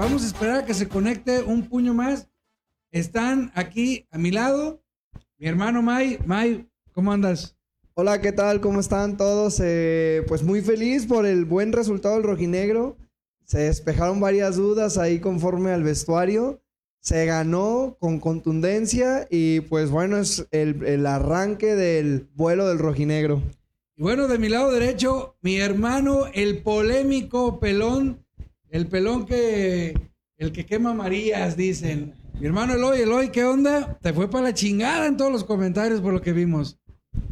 vamos a esperar a que se conecte un puño más. Están aquí a mi lado mi hermano May. May, ¿cómo andas? Hola, ¿qué tal? ¿Cómo están todos? Eh, pues muy feliz por el buen resultado del rojinegro. Se despejaron varias dudas ahí conforme al vestuario. Se ganó con contundencia y pues bueno, es el, el arranque del vuelo del rojinegro. Y bueno, de mi lado derecho, mi hermano, el polémico pelón, el pelón que, el que quema Marías, dicen. Mi hermano Eloy, Eloy, ¿qué onda? Te fue para la chingada en todos los comentarios por lo que vimos.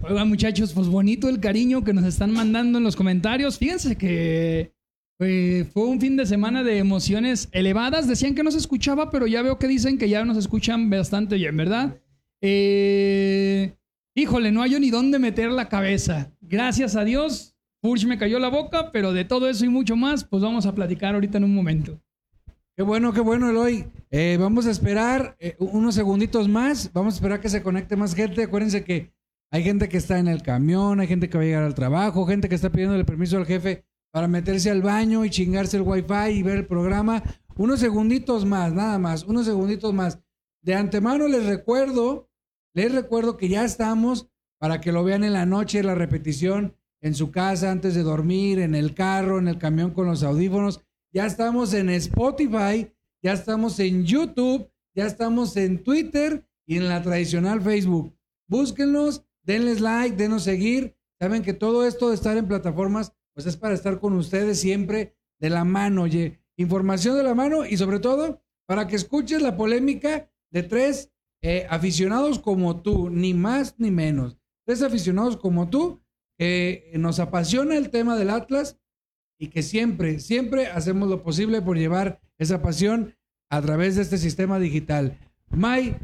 Oigan, muchachos, pues bonito el cariño que nos están mandando en los comentarios. Fíjense que eh, fue un fin de semana de emociones elevadas. Decían que no se escuchaba, pero ya veo que dicen que ya nos escuchan bastante bien, ¿verdad? Eh, híjole, no hay ni dónde meter la cabeza. Gracias a Dios, Purge me cayó la boca, pero de todo eso y mucho más, pues vamos a platicar ahorita en un momento. Qué bueno, qué bueno, Eloy. Eh, vamos a esperar unos segunditos más. Vamos a esperar que se conecte más gente. Acuérdense que hay gente que está en el camión, hay gente que va a llegar al trabajo, gente que está pidiéndole permiso al jefe para meterse al baño y chingarse el wifi y ver el programa. Unos segunditos más, nada más, unos segunditos más. De antemano les recuerdo, les recuerdo que ya estamos para que lo vean en la noche, la repetición en su casa, antes de dormir, en el carro, en el camión con los audífonos. Ya estamos en Spotify, ya estamos en YouTube, ya estamos en Twitter y en la tradicional Facebook. Búsquenlos, denles like, denos seguir. Saben que todo esto de estar en plataformas pues es para estar con ustedes siempre de la mano, oye, información de la mano y sobre todo para que escuches la polémica de tres eh, aficionados como tú, ni más ni menos. Tres aficionados como tú, que nos apasiona el tema del Atlas y que siempre, siempre hacemos lo posible por llevar esa pasión a través de este sistema digital. May,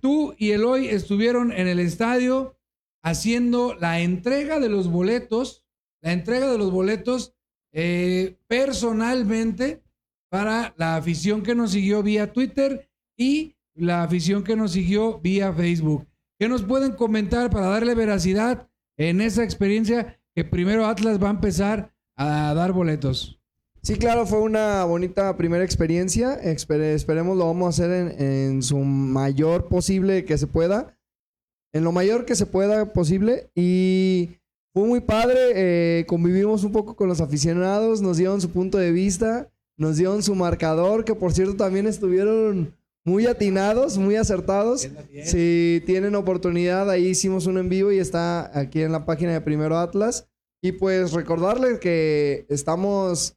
tú y Eloy estuvieron en el estadio haciendo la entrega de los boletos la entrega de los boletos eh, personalmente para la afición que nos siguió vía Twitter y la afición que nos siguió vía Facebook. ¿Qué nos pueden comentar para darle veracidad en esa experiencia que primero Atlas va a empezar a dar boletos? Sí, claro, fue una bonita primera experiencia. esperemos lo vamos a hacer en, en, su mayor posible que se pueda. En lo mayor que se pueda posible. Y fue muy padre, eh, convivimos un poco con los aficionados, nos dieron su punto de vista, nos dieron su marcador, que por cierto también estuvieron muy atinados, muy acertados. Si tienen oportunidad, ahí hicimos un en vivo y está aquí en la página de Primero Atlas. Y pues recordarles que estamos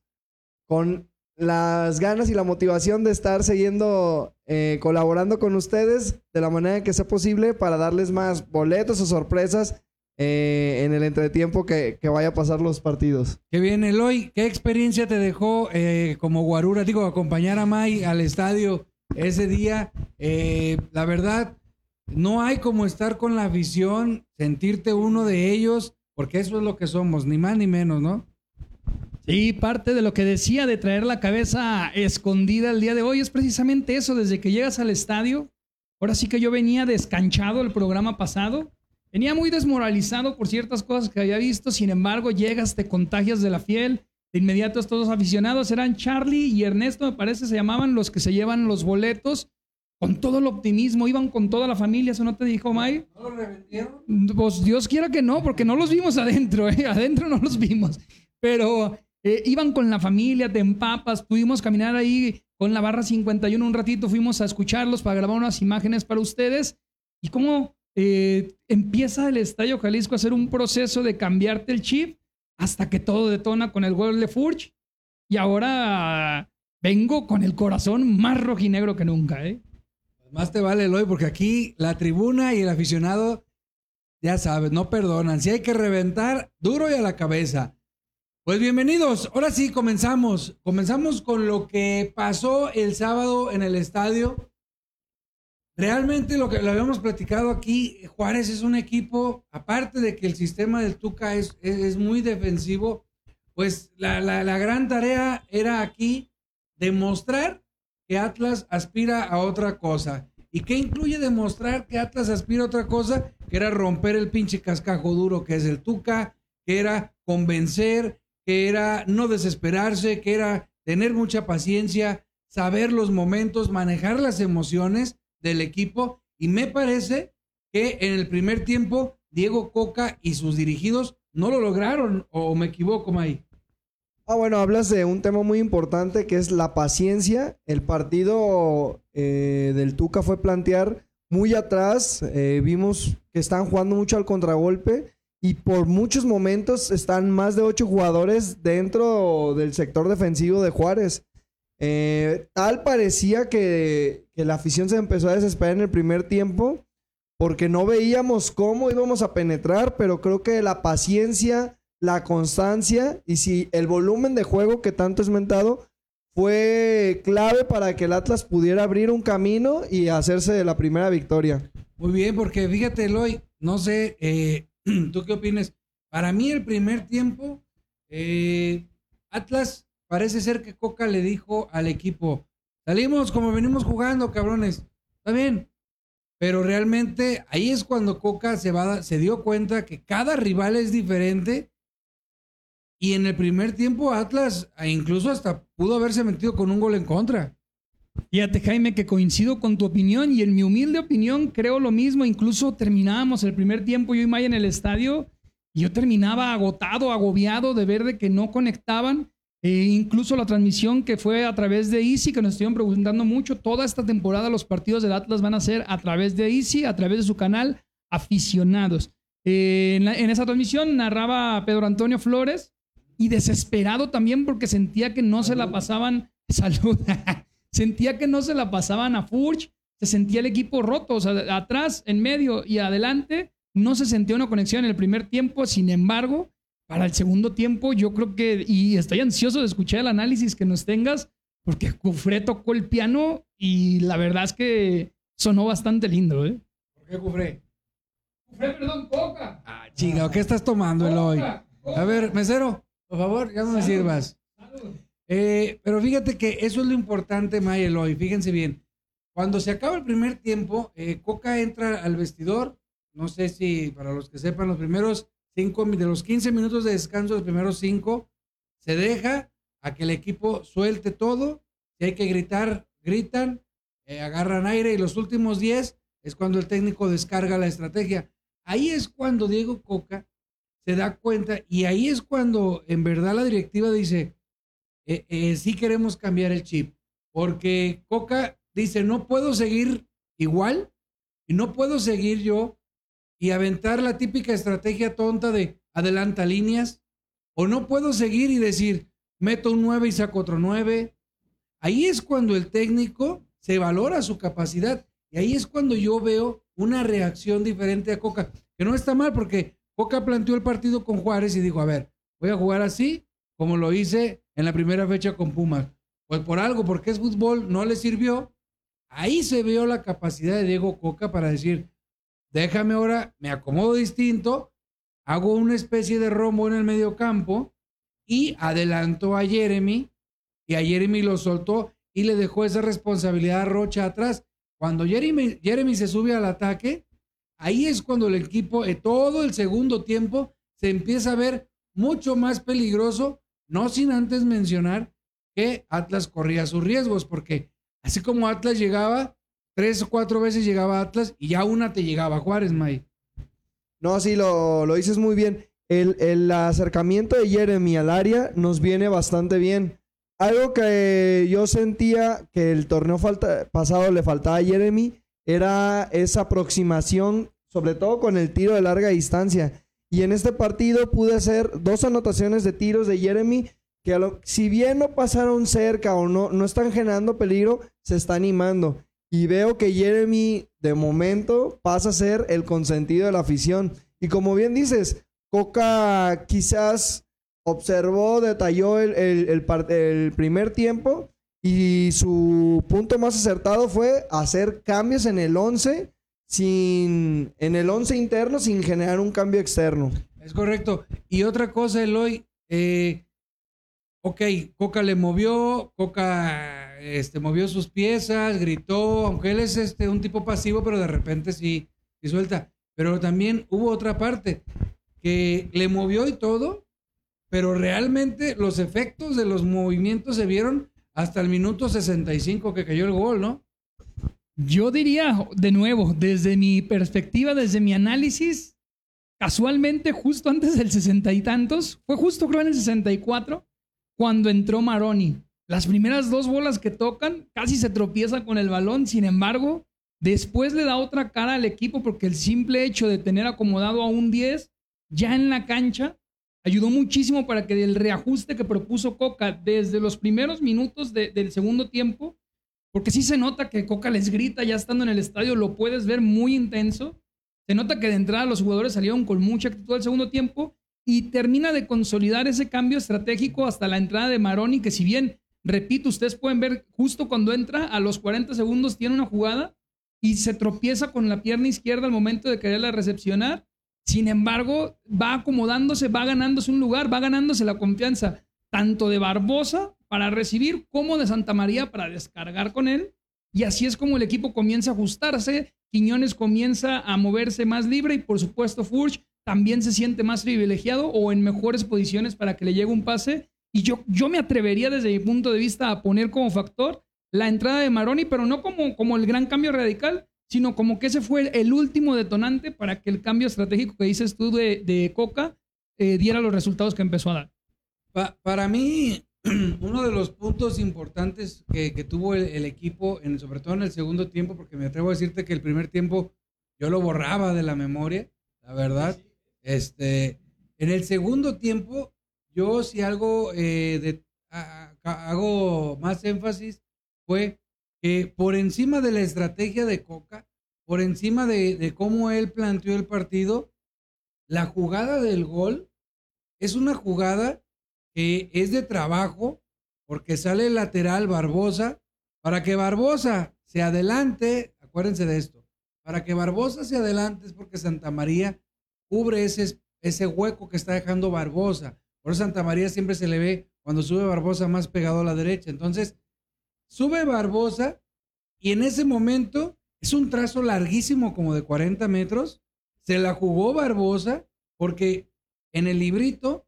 con las ganas y la motivación de estar siguiendo eh, colaborando con ustedes de la manera que sea posible para darles más boletos o sorpresas eh, en el entretiempo que, que, vaya a pasar los partidos. Qué bien, Eloy. ¿Qué experiencia te dejó eh, como guarura, digo, acompañar a May al estadio ese día? Eh, la verdad, no hay como estar con la afición, sentirte uno de ellos, porque eso es lo que somos, ni más ni menos, ¿no? Sí, parte de lo que decía de traer la cabeza escondida el día de hoy es precisamente eso, desde que llegas al estadio. Ahora sí que yo venía descanchado el programa pasado Venía muy desmoralizado por ciertas cosas que había visto, sin embargo, llegas, te contagias de la fiel. De inmediato estos dos aficionados eran Charlie y Ernesto, me parece, se llamaban los que se llevan los boletos con todo el optimismo, iban con toda la familia, ¿eso no te dijo May? ¿No los revendieron? Pues Dios quiera que no, porque no los vimos adentro, ¿eh? adentro no los vimos, pero eh, iban con la familia, te empapas, pudimos caminar ahí con la barra 51 un ratito, fuimos a escucharlos para grabar unas imágenes para ustedes y cómo eh, empieza el Estadio Jalisco a hacer un proceso de cambiarte el chip hasta que todo detona con el gol de Furch. Y ahora vengo con el corazón más rojinegro que nunca, ¿eh? Más te vale, Eloy, porque aquí la tribuna y el aficionado, ya sabes, no perdonan. Si hay que reventar, duro y a la cabeza. Pues bienvenidos. Ahora sí, comenzamos. Comenzamos con lo que pasó el sábado en el estadio. Realmente lo que lo habíamos platicado aquí, Juárez es un equipo, aparte de que el sistema del Tuca es, es, muy defensivo, pues la, la, gran tarea era aquí demostrar que Atlas aspira a otra cosa. ¿Y qué incluye demostrar que Atlas aspira a otra cosa? Que era romper el pinche cascajo duro que es el Tuca, que era convencer, que era no desesperarse, que era tener mucha paciencia, saber los momentos, manejar las emociones del equipo. Y me parece que en el primer tiempo Diego Coca y sus dirigidos no lo lograron, o me equivoco, May. Ah, bueno, hablas de un tema muy importante que es la paciencia. El partido eh, del Tuca fue plantear muy atrás. eh, vimos que están jugando mucho al contragolpe y por muchos momentos están más de ocho jugadores dentro del sector defensivo de Juárez. Eh, tal parecía que, la afición se empezó a desesperar en el primer tiempo porque no veíamos cómo íbamos a penetrar, pero creo que la paciencia, la constancia y si el volumen de juego que tanto es mentado fue clave para que el Atlas pudiera abrir un camino y hacerse de la primera victoria. Muy bien, porque fíjate, Eloy, no sé, eh, ¿tú qué opinas? Para mí el primer tiempo, eh, Atlas parece ser que Coca le dijo al equipo, salimos como venimos jugando, cabrones, está bien, pero realmente ahí es cuando Coca se, va, se dio cuenta que cada rival es diferente y en el primer tiempo Atlas eh, incluso hasta pudo haberse metido con un gol en contra. Fíjate, Jaime, que coincido con tu opinión y en mi humilde opinión creo lo mismo. Incluso terminábamos el primer tiempo yo y Maya en el estadio y yo terminaba agotado, agobiado de ver de que no conectaban. E incluso la transmisión que fue a través de Easy, que nos estuvieron preguntando mucho, toda esta temporada los partidos del Atlas van a ser a través de Easy, a través de su canal Aficionados. Eh, en, la- en esa transmisión narraba Pedro Antonio Flores y desesperado también porque sentía que no se la pasaban. Salud. sentía que no se la pasaban a Furch, se sentía el equipo roto, o sea, atrás, en medio y adelante, no se sentía una conexión en el primer tiempo, sin embargo, para el segundo tiempo yo creo que, y estoy ansioso de escuchar el análisis que nos tengas, porque Cufré tocó el piano y la verdad es que sonó bastante lindo, ¿eh? ¿Por qué, Cufré? Cufré, perdón, Coca. Ah, chica, ¿qué estás tomando, Eloy? A ver, mesero, por favor, ya no me sirvas. Eh, pero fíjate que eso es lo importante, May Eloy. Fíjense bien. Cuando se acaba el primer tiempo, eh, Coca entra al vestidor. No sé si para los que sepan, los primeros cinco, de los 15 minutos de descanso, los primeros cinco, se deja a que el equipo suelte todo. Si hay que gritar, gritan, eh, agarran aire y los últimos 10 es cuando el técnico descarga la estrategia. Ahí es cuando Diego Coca se da cuenta y ahí es cuando en verdad la directiva dice, eh, eh, sí queremos cambiar el chip, porque Coca dice, no puedo seguir igual y no puedo seguir yo y aventar la típica estrategia tonta de adelanta líneas, o no puedo seguir y decir, meto un 9 y saco otro 9. Ahí es cuando el técnico se valora su capacidad y ahí es cuando yo veo una reacción diferente a Coca, que no está mal porque Coca planteó el partido con Juárez y dijo, a ver, voy a jugar así como lo hice en la primera fecha con Pumas. Pues por algo, porque es fútbol, no le sirvió. Ahí se vio la capacidad de Diego Coca para decir, déjame ahora, me acomodo distinto, hago una especie de rombo en el medio campo y adelantó a Jeremy y a Jeremy lo soltó y le dejó esa responsabilidad a Rocha atrás. Cuando Jeremy, Jeremy se sube al ataque, ahí es cuando el equipo, eh, todo el segundo tiempo, se empieza a ver mucho más peligroso, no sin antes mencionar que Atlas corría sus riesgos, porque así como Atlas llegaba, tres o cuatro veces llegaba Atlas y ya una te llegaba Juárez, May. No, sí, lo, lo dices muy bien. El, el acercamiento de Jeremy al área nos viene bastante bien. Algo que yo sentía que el torneo falta- pasado le faltaba a Jeremy era esa aproximación, sobre todo con el tiro de larga distancia. Y en este partido pude hacer dos anotaciones de tiros de Jeremy que lo- si bien no pasaron cerca o no, no están generando peligro, se está animando. Y veo que Jeremy de momento pasa a ser el consentido de la afición. Y como bien dices, Coca quizás observó, detalló el, el- el primer tiempo y su punto más acertado fue hacer cambios en el 11 sin en el 11 interno sin generar un cambio externo. Es correcto. Y otra cosa, Eloy, eh, ok, Coca le movió, Coca este, movió sus piezas, gritó, aunque él es este, un tipo pasivo, pero de repente sí, sí suelta. Pero también hubo otra parte que le movió y todo, pero realmente los efectos de los movimientos se vieron hasta el minuto 65 que cayó el gol, ¿no? Yo diría, de nuevo, desde mi perspectiva, desde mi análisis, casualmente justo antes del sesenta y tantos, fue justo creo en el 64, cuando entró Maroni. Las primeras dos bolas que tocan, casi se tropieza con el balón, sin embargo, después le da otra cara al equipo porque el simple hecho de tener acomodado a un 10 ya en la cancha ayudó muchísimo para que el reajuste que propuso Coca desde los primeros minutos del segundo tiempo, porque sí se nota que Coca les grita ya estando en el estadio, lo puedes ver muy intenso. Se nota que de entrada los jugadores salieron con mucha actitud al segundo tiempo y termina de consolidar ese cambio estratégico hasta la entrada de Maroni, que si bien, repito, ustedes pueden ver justo cuando entra, a los 40 segundos tiene una jugada y se tropieza con la pierna izquierda al momento de quererla recepcionar sin embargo, va acomodándose, va ganándose un lugar, va ganándose la confianza tanto de Barbosa para recibir como de Santa María para descargar con él. Y así es como el equipo comienza a ajustarse. Quiñones comienza a moverse más libre y por supuesto Furch también se siente más privilegiado o en mejores posiciones para que le llegue un pase. Y yo, yo me atrevería desde mi punto de vista a poner como factor la entrada de Maroni, pero no como, como el gran cambio radical, sino como que ese fue el último detonante para que el cambio estratégico que dices tú de, Coca eh, diera los resultados que empezó a dar. para mí, uno de los puntos importantes que, tuvo el, equipo, en, sobre todo en el segundo tiempo, porque me atrevo a decirte que el primer tiempo yo lo borraba de la memoria, la verdad. Este, en el segundo tiempo, yo si algo eh, de, hago más énfasis fue que por encima de la estrategia de Coca, por encima de, cómo él planteó el partido, la jugada del gol es una jugada que es de trabajo, porque sale el lateral Barbosa, para que Barbosa se adelante, acuérdense de esto, para que Barbosa se adelante es porque Santa María cubre ese, ese hueco que está dejando Barbosa. Por eso Santa María siempre se le ve cuando sube Barbosa más pegado a la derecha. Entonces, Sube Barbosa y en ese momento es un trazo larguísimo como de 40 metros. Se la jugó Barbosa porque en el librito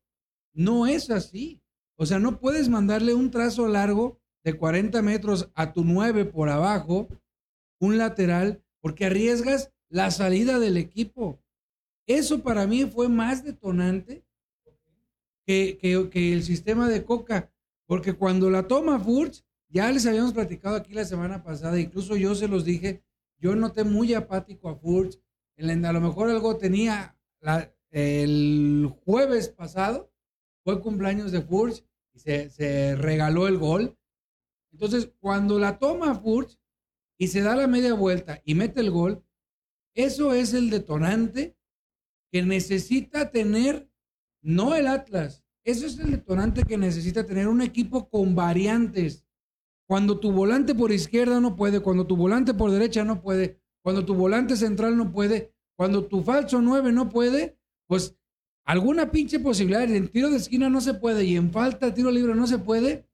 no es así. O sea, no puedes mandarle un trazo largo de 40 metros a tu 9 por abajo, un lateral, porque arriesgas la salida del equipo. Eso para mí fue más detonante que, que el sistema de Coca, porque cuando la toma Furch, ya les habíamos platicado aquí la semana pasada, incluso yo se los dije, yo noté muy apático a Furch. A lo mejor algo tenía el jueves pasado, fue cumpleaños de Furch y se, regaló el gol. Entonces, cuando la toma Furch y se da la media vuelta y mete el gol, eso es el detonante que necesita tener, no el Atlas, eso es el detonante que necesita tener un equipo con variantes cuando tu volante por izquierda no puede, cuando tu volante por derecha no puede, cuando tu volante central no puede, cuando tu falso 9 no puede, pues alguna pinche posibilidad. En tiro de esquina no se puede y en falta, tiro libre no se puede.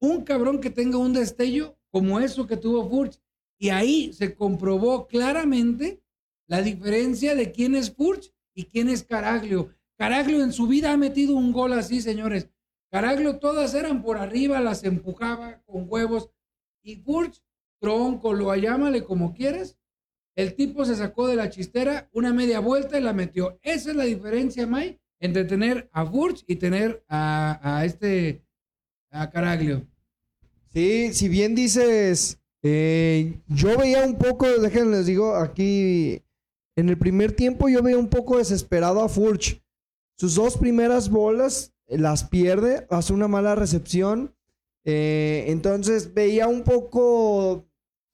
Un cabrón que tenga un destello como eso que tuvo Furch. Y ahí se comprobó claramente la diferencia de quién es Furch y quién es Caraglio. Caraglio en su vida ha metido un gol así, señores. Caraglio todas eran por arriba, las empujaba con huevos. Y Furch, tronco, lo llámale como quieres. El tipo se sacó de la chistera una media vuelta y la metió. Esa es la diferencia, Mike, entre tener a Furch y tener a, este, a Caraglio. Sí, si bien dices, eh, yo veía un poco, déjenme les digo, aquí en el primer tiempo yo veía un poco desesperado a Furch. Sus dos primeras bolas las pierde, hace una mala recepción. Eh, entonces veía un poco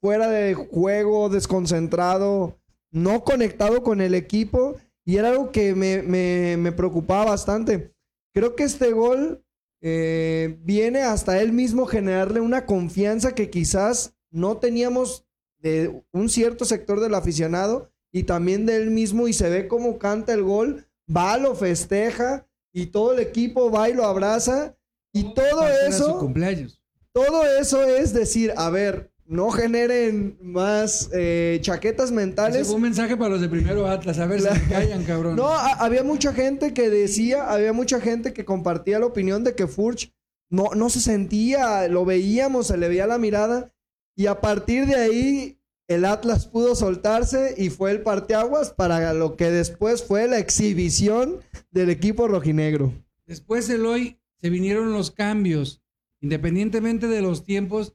fuera de juego, desconcentrado, no conectado con el equipo y era algo que me, preocupaba bastante. Creo que este gol eh, viene hasta él mismo generarle una confianza que quizás no teníamos de un cierto sector del aficionado y también de él mismo y se ve cómo canta el gol, va, lo festeja y todo el equipo va y lo abraza y todo eso... cumpleaños. Todo eso es decir, a ver, no generen más eh, chaquetas mentales. un mensaje para los de primero Atlas. A ver si se callan, cabrón. No, había mucha gente que decía, había mucha gente que compartía la opinión de que Furch no, no se sentía, lo veíamos, se le veía la mirada. Y a partir de ahí, el Atlas pudo soltarse y fue el parteaguas para lo que después fue la exhibición del equipo rojinegro. Después, Eloy, se vinieron los cambios. Independientemente de los tiempos,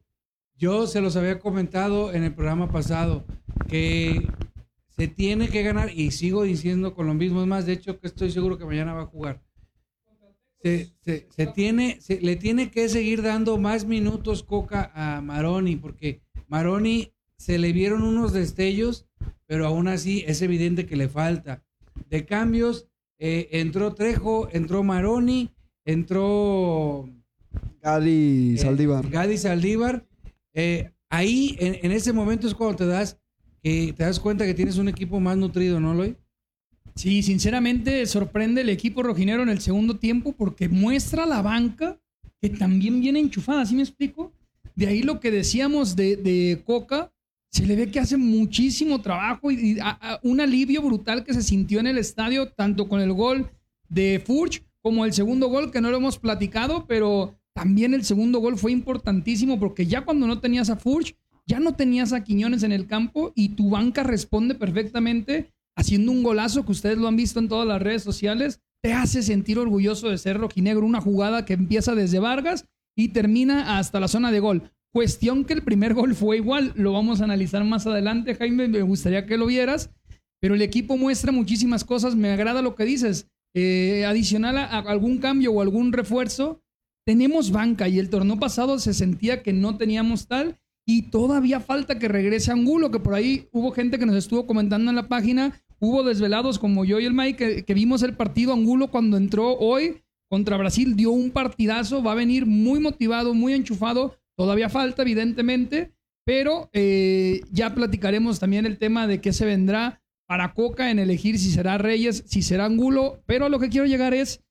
yo se los había comentado en el programa pasado que se tiene que ganar y sigo diciendo con lo mismo. Es más, de hecho, que estoy seguro que mañana va a jugar. Se, se- se tiene, se- le tiene que seguir dando más minutos Coca a Maroni, porque Maroni se le vieron unos destellos, pero aún así es evidente que le falta. De cambios, eh, entró Trejo, entró Maroni, entró Gali eh, Saldívar. Gadi Saldívar. Eh, ahí, en, en ese momento es cuando te das, que te das cuenta que tienes un equipo más nutrido, ¿no, Loy? Sí, sinceramente sorprende el equipo rojinero en el segundo tiempo porque muestra la banca que también viene enchufada, ¿sí me explico? De ahí lo que decíamos de, de Coca, se le ve que hace muchísimo trabajo y, un alivio brutal que se sintió en el estadio, tanto con el gol de Furch como el segundo gol, que no lo hemos platicado, pero también el segundo gol fue importantísimo porque ya cuando no tenías a Furch, ya no tenías a Quiñones en el campo y tu banca responde perfectamente haciendo un golazo que ustedes lo han visto en todas las redes sociales, te hace sentir orgulloso de ser rojinegro. Una jugada que empieza desde Vargas y termina hasta la zona de gol. Cuestión que el primer gol fue igual, lo vamos a analizar más adelante, Jaime, me gustaría que lo vieras, pero el equipo muestra muchísimas cosas, me agrada lo que dices. Eh, adicional a, algún cambio o algún refuerzo, tenemos banca y el torneo pasado se sentía que no teníamos tal y todavía falta que regrese Angulo, que por ahí hubo gente que nos estuvo comentando en la página, hubo desvelados como yo y el Mike que vimos el partido Angulo cuando entró hoy contra Brasil, dio un partidazo, va a venir muy motivado, muy enchufado, todavía falta evidentemente, pero eh, ya platicaremos también el tema de qué se vendrá para Coca en elegir si será Reyes, si será Angulo, pero a lo que quiero llegar es,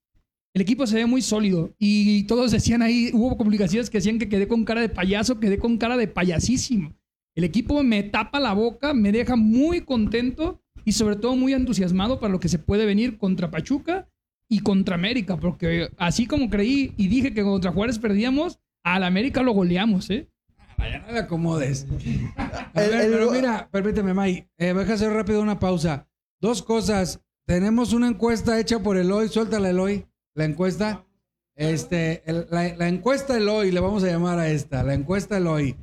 el equipo se ve muy sólido y todos decían ahí, hubo publicaciones que decían que quedé con cara de payaso, quedé con cara de payasísimo. El equipo me tapa la boca, me deja muy contento y sobre todo muy entusiasmado para lo que se puede venir contra Pachuca y contra América, porque así como creí y dije que contra Juárez perdíamos, al América lo goleamos, ¿eh? Vaya, no le acomodes. A El- ver, el- pero mira, permíteme, May. Eh, deja hacer rápido una pausa. Dos cosas. Tenemos una encuesta hecha por Eloy. Suéltala, Eloy. La encuesta. Este, el- la, la encuesta Eloy, le vamos a llamar a esta. La encuesta Eloy.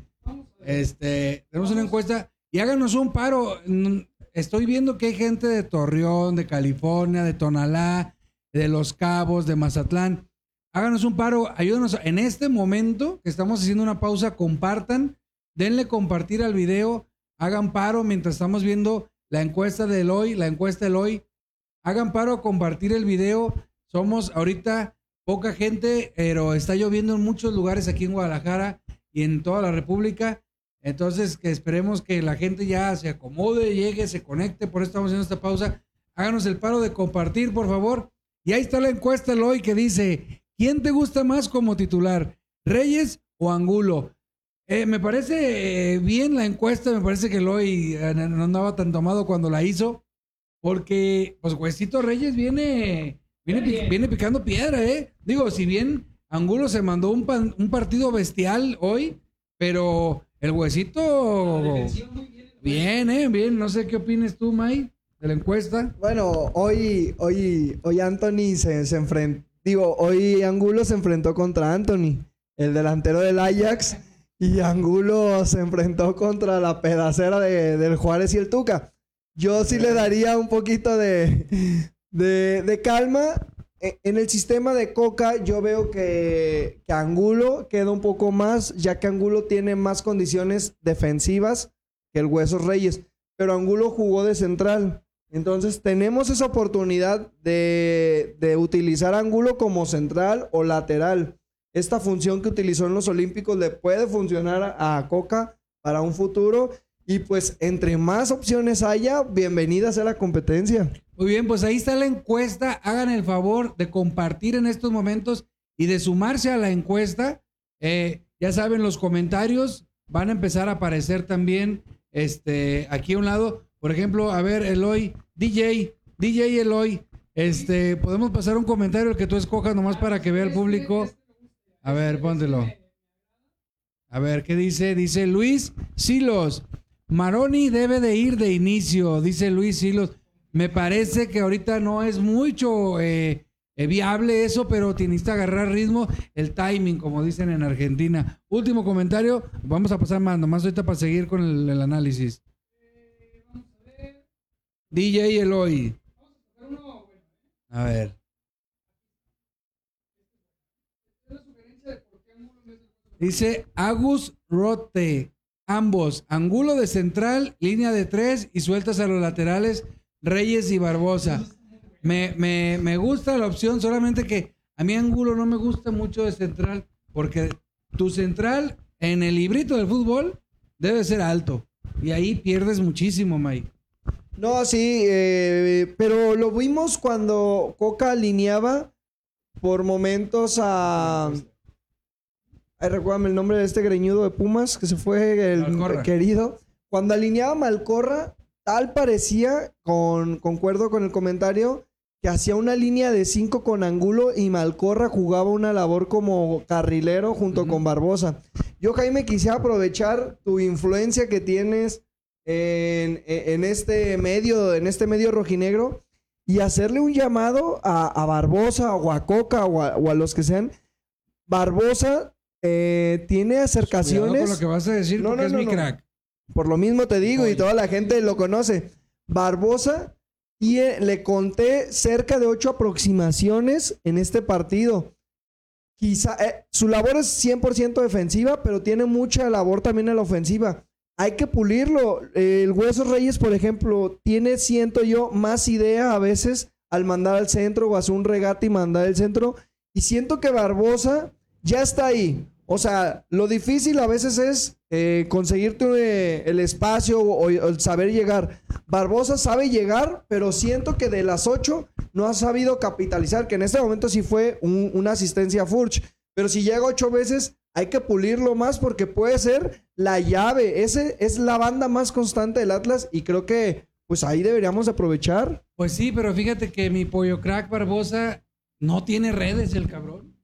Este, tenemos una encuesta. Y háganos un paro. Mm, Estoy viendo que hay gente de Torreón, de California, de Tonalá, de Los Cabos, de Mazatlán. Háganos un paro, ayúdenos en este momento que estamos haciendo una pausa, compartan, denle compartir al video, hagan paro mientras estamos viendo la encuesta de Eloy, la encuesta de Eloy, hagan paro a compartir el video. Somos ahorita poca gente, pero está lloviendo en muchos lugares aquí en Guadalajara y en toda la República. Entonces, que esperemos que la gente ya se acomode, llegue, se conecte. Por eso estamos haciendo esta pausa. Háganos el paro de compartir, por favor. Y ahí está la encuesta Eloy que dice, ¿quién te gusta más como titular? ¿Reyes o Angulo? Eh, me parece eh, bien la encuesta, me parece que Eloy eh, no andaba tan tomado cuando la hizo, porque pues Huesito Reyes viene, viene, pi- viene picando piedra, ¿eh? Digo, si bien Angulo se mandó un, pan- un partido bestial hoy, pero el Huesito... Bien, ¿eh? Bien, no sé qué opinas tú, May, de la encuesta. Bueno, hoy, hoy, hoy Anthony se, se enfrentó. Digo, hoy Angulo se enfrentó contra Anthony, el delantero del Ajax. Y Angulo se enfrentó contra la pedacera de- del Juárez y el Tuca. Yo sí le daría un poquito de, de, de calma. E- En el sistema de Coca yo veo que, que Angulo queda un poco más, ya que Angulo tiene más condiciones defensivas que el Huesos Reyes. Pero Angulo jugó de central. Entonces tenemos esa oportunidad de, de utilizar a Angulo como central o lateral. Esta función que utilizó en los Olímpicos le puede funcionar a, a Coca para un futuro. Y pues entre más opciones haya, bienvenida sea la competencia. Muy bien, pues ahí está la encuesta. Hagan el favor de compartir en estos momentos y de sumarse a la encuesta. Eh, ya saben, los comentarios van a empezar a aparecer también este, aquí a un lado. Por ejemplo, a ver, Eloy, DJ, DJ Eloy, este, podemos pasar un comentario que tú escojas nomás para que vea el público. A ver, póntelo. A ver, ¿qué dice? Dice Luis Silos. Maroni debe de ir de inicio, dice Luis Silos. Me parece que ahorita no es mucho eh, eh, viable eso, pero tienes que agarrar ritmo, el timing, como dicen en Argentina. Último comentario, vamos a pasar más, nomás ahorita para seguir con el análisis. DJ Eloy. A ver. Dice Agus Rote. Ambos, ángulo de central, línea de tres y sueltas a los laterales, Reyes y Barbosa. Me, me, me gusta la opción, solamente que a mí Angulo no me gusta mucho de central, porque tu central en el librito del fútbol debe ser alto. Y ahí pierdes muchísimo, Mike. No, sí, eh, pero lo vimos cuando Coca alineaba por momentos a... Ay, recuérdame el nombre de este greñudo de Pumas que se fue el Malcorra. querido. Cuando alineaba Malcorra, tal parecía, con, concuerdo con el comentario, que hacía una línea de cinco con Angulo y Malcorra jugaba una labor como carrilero junto con Barbosa. Yo, Jaime, quisiera aprovechar tu influencia que tienes en, en este medio, en este medio rojinegro, y hacerle un llamado a, a Barbosa o a Coca o a, o a los que sean. Barbosa eh, tiene acercaciones. con lo que vas a decir No, porque no, es no, mi no. crack. Por lo mismo te digo, y toda la gente lo conoce. Barbosa, y le conté cerca de ocho aproximaciones en este partido. Quizá eh, su labor es 100% defensiva, pero tiene mucha labor también en la ofensiva. Hay que pulirlo. El Huesos Reyes, por ejemplo, tiene, siento yo, más idea a veces al mandar al centro o hacer un regate y mandar al centro. Y siento que Barbosa ya está ahí. O sea, lo difícil a veces es eh, conseguirte eh, el espacio o, el saber llegar. Barbosa sabe llegar, pero siento que de las ocho no ha sabido capitalizar, que en este momento sí fue un- una asistencia a Furch. Pero si llega ocho veces, hay que pulirlo más porque puede ser la llave. Ese es la banda más constante del Atlas y creo que pues ahí deberíamos aprovechar. Pues sí, pero fíjate que mi pollo crack Barbosa no tiene redes, el cabrón.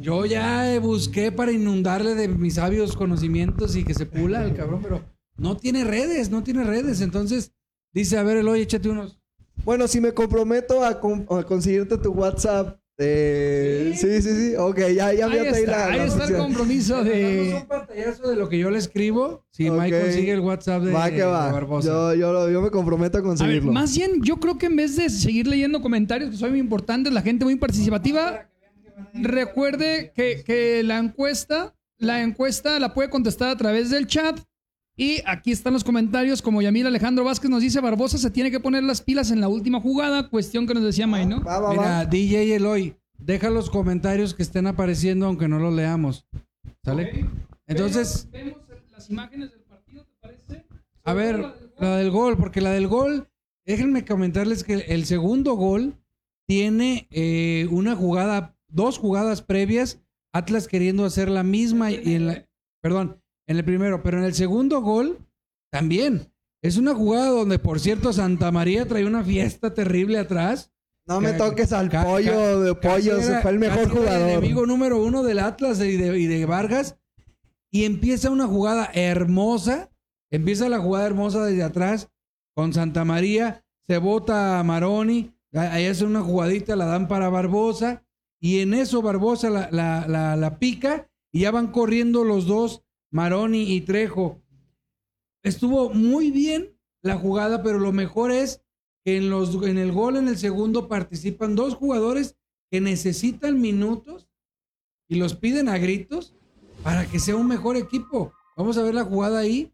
Yo ya busqué para inundarle de mis sabios conocimientos y que se pula el cabrón, pero no tiene redes, no tiene redes. Entonces dice, a ver, Eloy, échate unos. Bueno, si me comprometo a conseguirte tu WhatsApp. Eh, sí, sí, sí. Ok, ya, ya Ahí me ahí está, la, ahí la está el compromiso de... un pantallazo de lo que yo le escribo. Si Mike consigue el WhatsApp de, Va que de va. Barbosa. Yo, yo, lo- yo me comprometo a A ver, conseguirlo. más bien, yo creo que en vez de seguir leyendo comentarios que son muy importantes, la gente muy participativa, recuerde que, que la encuesta, la encuesta la puede contestar a través del chat. Y aquí están los comentarios, como Yamil Alejandro Vázquez nos dice, Barbosa se tiene que poner las pilas en la última jugada, cuestión que nos decía May, ¿no? Va, va, Mira, va. DJ Eloy, deja los comentarios que estén apareciendo aunque no los leamos. ¿Sale? Entonces, Vemos las imágenes del partido, ¿te parece? a ver, la del gol, porque la del gol, déjenme comentarles que el segundo gol tiene eh, una jugada, dos jugadas previas, Atlas queriendo hacer la misma y en la, perdón, en el primero, pero en el segundo gol también. Es una jugada donde, por cierto, Santa María trae una fiesta terrible atrás. No me toques al ca- pollo de pollo. era- fue el mejor jugador. El enemigo número uno del Atlas y de, y de Vargas. Y empieza una jugada hermosa. Empieza la jugada hermosa desde atrás con Santa María. Se bota a Maroni. Ahí hace una jugadita, la dan para Barbosa. Y en eso Barbosa la, la- la- la pica. Y ya van corriendo los dos, Maroni y Trejo. Estuvo muy bien la jugada, pero lo mejor es que en, los, en el gol, en el segundo, participan dos jugadores que necesitan minutos y los piden a gritos para que sea un mejor equipo. Vamos a ver la jugada ahí.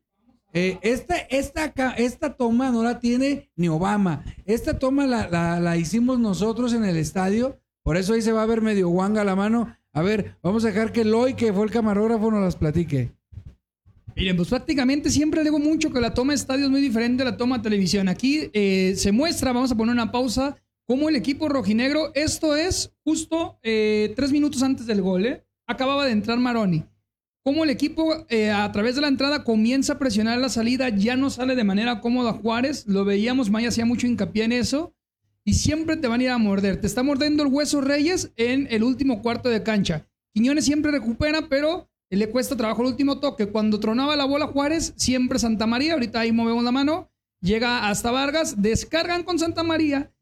Eh, esta, esta, esta toma no la tiene ni Obama. Esta toma la, la- la hicimos nosotros en el estadio. Por eso ahí se va a ver medio guanga la mano. A ver, vamos a dejar que Loy, que fue el camarógrafo, nos las platique. Miren, pues prácticamente siempre digo mucho que la toma estadio es muy diferente a la toma de televisión. Aquí eh, se muestra, vamos a poner una pausa, cómo el equipo rojinegro, esto es justo eh, tres minutos antes del gol, ¿eh? acababa de entrar Maroni. cómo el equipo eh, a través de la entrada comienza a presionar la salida, ya no sale de manera cómoda Juárez, lo veíamos, Maya hacía mucho hincapié en eso, y siempre te van a ir a morder. Te está mordiendo el hueso Reyes en el último cuarto de cancha. Quiñones siempre recupera, pero le cuesta trabajo el último toque. Cuando tronaba la bola Juárez, siempre Santa María, ahorita ahí movemos la mano, llega hasta Vargas, descargan con Santa María,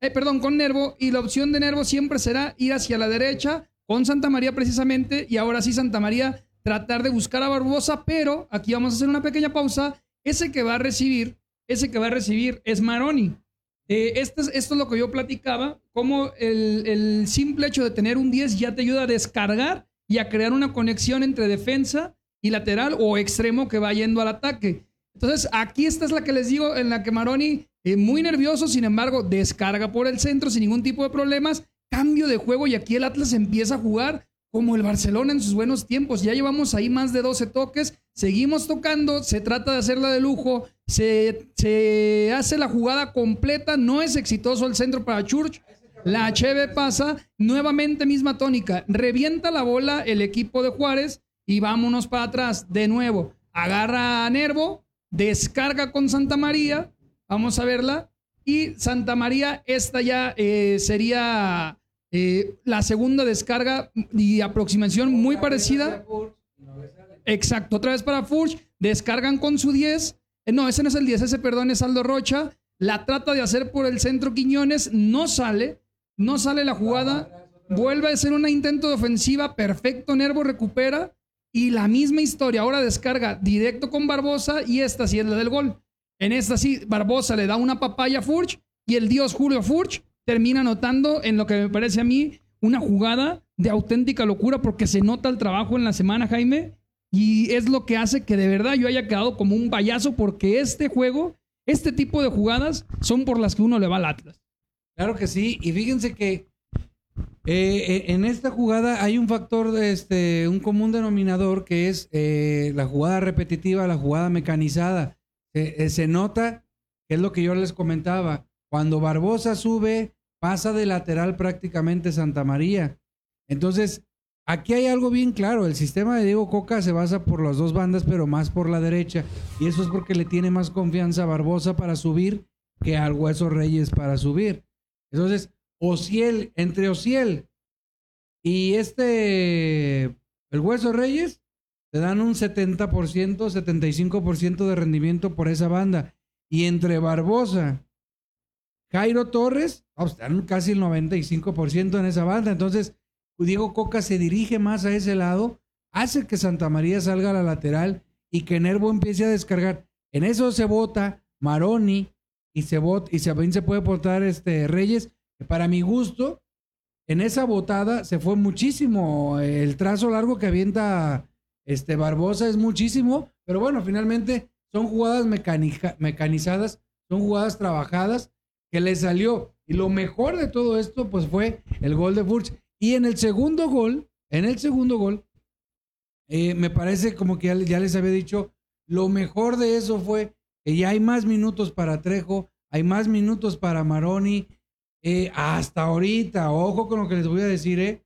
eh, perdón, con Nervo, y la opción de Nervo siempre será ir hacia la derecha con Santa María precisamente, y ahora sí Santa María tratar de buscar a Barbosa, pero aquí vamos a hacer una pequeña pausa. Ese que va a recibir, ese que va a recibir es Maroni. Eh, esto, es, esto es lo que yo platicaba, como el, el simple hecho de tener un 10 ya te ayuda a descargar y a crear una conexión entre defensa y lateral o extremo que va yendo al ataque. Entonces, aquí esta es la que les digo, en la que Maroni, eh, muy nervioso, sin embargo, descarga por el centro sin ningún tipo de problemas, cambio de juego y aquí el Atlas empieza a jugar como el Barcelona en sus buenos tiempos. Ya llevamos ahí más de 12 toques, seguimos tocando, se trata de hacerla de lujo, se, se hace la jugada completa, no es exitoso el centro para Church. La HB pasa, nuevamente misma tónica, revienta la bola el equipo de Juárez y vámonos para atrás de nuevo. Agarra a Nervo, descarga con Santa María, vamos a verla, y Santa María, esta ya eh, sería eh, la segunda descarga y aproximación muy parecida. Exacto, otra vez para Furch, descargan con su 10. Eh, no, ese no es el 10, ese perdón es Aldo Rocha. La trata de hacer por el centro Quiñones, no sale, no sale la jugada. Vuelve a ser un intento de ofensiva, perfecto, Nervo recupera. Y la misma historia, ahora descarga directo con Barbosa y esta sí es la del gol. En esta sí, Barbosa le da una papaya a Furch y el dios Julio Furch termina anotando en lo que me parece a mí una jugada de auténtica locura porque se nota el trabajo en la semana, Jaime, y es lo que hace que de verdad yo haya quedado como un payaso porque este juego, este tipo de jugadas son por las que uno le va al Atlas. Claro que sí, y fíjense que eh, en esta jugada hay un factor, este, un común denominador que es eh, la jugada repetitiva, la jugada mecanizada. Eh, se nota, que es lo que yo les comentaba, cuando Barbosa sube, pasa de lateral prácticamente Santa María. Entonces, aquí hay algo bien claro. El sistema de Diego Coca se basa por las dos bandas, pero más por la derecha. Y eso es porque le tiene más confianza a Barbosa para subir que al Hueso Reyes para subir. Entonces, Ociel, entre Ociel y este, el Hueso Reyes, te dan un 70%, 75% de rendimiento por esa banda. Y entre Barbosa Jairo Torres, oh, están casi el 95% en esa banda. Entonces, Diego Coca se dirige más a ese lado, hace que Santa María salga a la lateral y que Nervo empiece a descargar. En eso se vota Maroni y se vota, y se, se puede votar este Reyes. para mi gusto, en esa votada se fue muchísimo. El trazo largo que avienta este Barbosa es muchísimo, pero bueno, finalmente son jugadas mecanizadas, son jugadas trabajadas que le salió. Y lo mejor de todo esto, pues fue el gol de Furch. Y en el segundo gol, en el segundo gol, eh, me parece como que ya, les había dicho, lo mejor de eso fue que ya hay más minutos para Trejo, hay más minutos para Maroni. Eh, hasta ahorita, ojo con lo que les voy a decir, eh,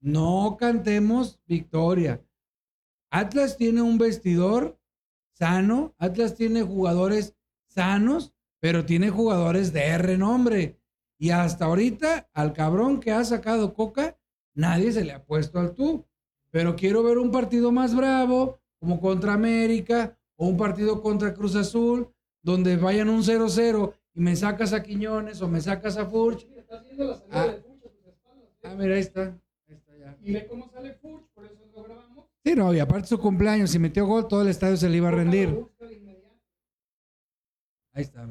no cantemos victoria. Atlas tiene un vestidor sano, Atlas tiene jugadores sanos pero tiene jugadores de renombre. Y hasta ahorita, al cabrón que ha sacado Coca, nadie se le ha puesto al tú. Pero quiero ver un partido más bravo, como contra América, o un partido contra Cruz Azul, donde vayan un 0-0 y me sacas a Quiñones o me sacas a Furch. Ah, ah, mira, ahí está. Ahí está ya. Y ve cómo sale Furch, por eso lo grabamos. Sí, no, y aparte su cumpleaños, si metió gol, todo el estadio se le iba a rendir. Ahí está.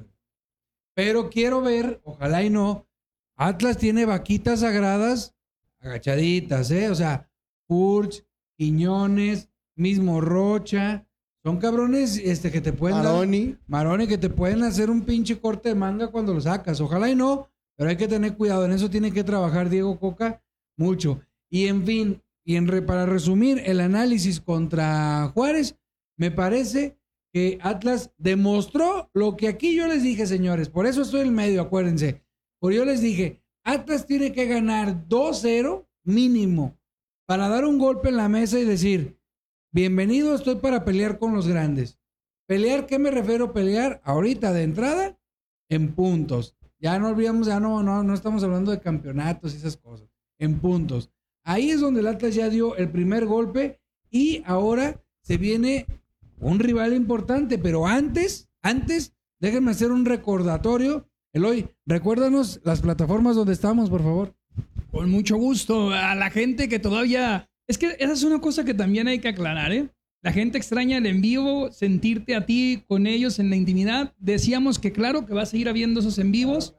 Pero quiero ver, ojalá y no, Atlas tiene vaquitas sagradas agachaditas, ¿eh? O sea, Furch, Quiñones, mismo Rocha. Son cabrones este, que te pueden Maroni. dar. Maroni, que te pueden hacer un pinche corte de manga cuando lo sacas. Ojalá y no, pero hay que tener cuidado. En eso tiene que trabajar Diego Coca mucho. Y en fin, y en para resumir el análisis contra Juárez, me parece que Atlas demostró lo que aquí yo les dije, señores. Por eso estoy en medio, acuérdense. Porque yo les dije, Atlas tiene que ganar 2-0 mínimo para dar un golpe en la mesa y decir, bienvenido, estoy para pelear con los grandes. ¿Pelear qué me refiero? Pelear ahorita de entrada en puntos. Ya no olvidamos, ya no, no, no estamos hablando de campeonatos y esas cosas. En puntos. Ahí es donde el Atlas ya dio el primer golpe y ahora se viene un rival importante, pero antes, antes, déjenme hacer un recordatorio. Eloy, recuérdanos las plataformas donde estamos, por favor. Con mucho gusto. A la gente que todavía. Es que esa es una cosa que también hay que aclarar, ¿eh? La gente extraña el en vivo, sentirte a ti con ellos en la intimidad. Decíamos que claro que va a seguir habiendo esos en vivos.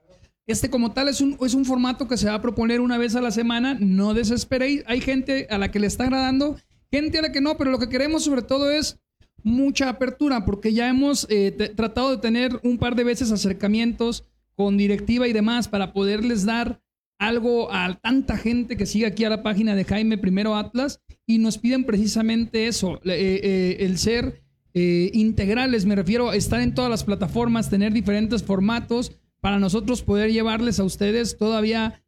Este como tal es un, es un formato que se va a proponer una vez a la semana. No desesperéis. Hay gente a la que le está agradando, gente a la que no, pero lo que queremos sobre todo es mucha apertura porque ya hemos eh, tratado de tener un par de veces acercamientos con directiva y demás para poderles dar algo a tanta gente que sigue aquí a la página de Jaime Primero Atlas y nos piden precisamente eso, eh, eh, el ser eh, integrales, me refiero a estar en todas las plataformas, tener diferentes formatos para nosotros poder llevarles a ustedes todavía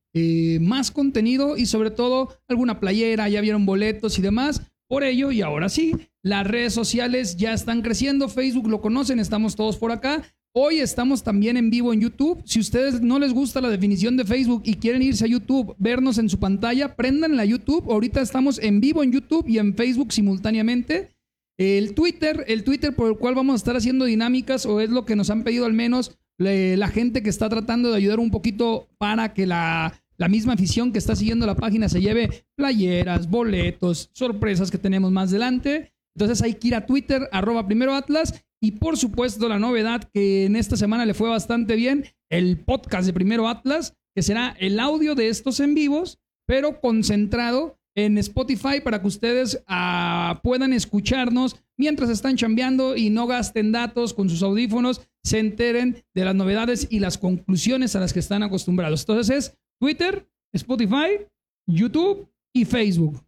más contenido y sobre todo alguna playera, ya vieron boletos y demás. Por ello, y ahora sí, las redes sociales ya están creciendo, Facebook lo conocen, estamos todos por acá. Hoy estamos también en vivo en YouTube. Si ustedes no les gusta la definición de Facebook y quieren irse a YouTube, vernos en su pantalla, prendan la YouTube. Ahorita estamos en vivo en YouTube y en Facebook simultáneamente. El Twitter, el Twitter por el cual vamos a estar haciendo dinámicas o es lo que nos han pedido al menos la gente que está tratando de ayudar un poquito para que la, la misma afición que está siguiendo la página se lleve playeras, boletos, sorpresas que tenemos más adelante. Entonces hay que ir a Twitter, arroba primero Atlas, y por supuesto, la novedad que en esta semana le fue bastante bien, el podcast de Primero Atlas, que será el audio de estos en vivos, pero concentrado en Spotify para que ustedes ah, puedan escucharnos mientras están chambeando y no gasten datos con sus audífonos, se enteren de las novedades y las conclusiones a las que están acostumbrados. Entonces es Twitter, Spotify, YouTube y Facebook.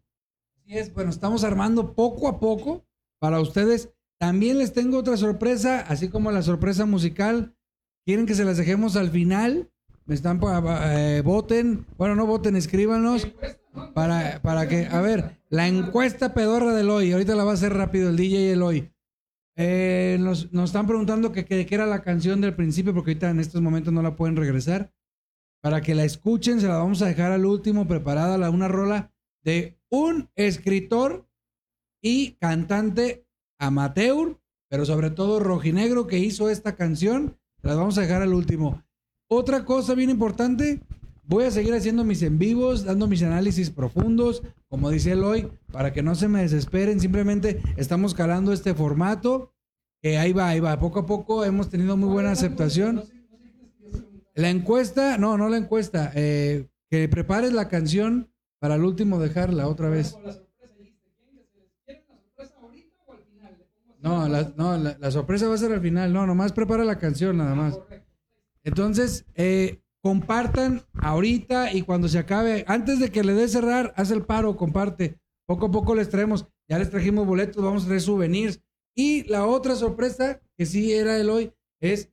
Así es, bueno, estamos armando poco a poco para ustedes también les tengo otra sorpresa, así como la sorpresa musical. ¿Quieren que se las dejemos al final? Me están eh, voten, bueno, no voten, escríbanos para, para que, a ver, la encuesta pedorra del hoy, ahorita la va a hacer rápido el DJ el hoy. Eh, nos, están preguntando que, qué era la canción del principio, porque ahorita en estos momentos no la pueden regresar. Para que la escuchen, se la vamos a dejar al último, preparada la, una rola de un escritor y cantante amateur, pero sobre todo rojinegro que hizo esta canción. Las vamos a dejar al último. Otra cosa bien importante, voy a seguir haciendo mis en vivos, dando mis análisis profundos, como dice hoy para que no se me desesperen. Simplemente estamos calando este formato. Que ahí va, ahí va. Poco a poco hemos tenido muy buena aceptación. La encuesta, no, no la encuesta. Eh, que prepares la canción para el último dejarla otra vez. No, la, no la, sorpresa va a ser al final. No, nomás prepara la canción, nada más. Entonces, eh, compartan ahorita y cuando se acabe, antes de que le dé cerrar, haz el paro, comparte. Poco a poco les traemos, ya les trajimos boletos, vamos a traer souvenirs. Y la otra sorpresa, que sí era el hoy, es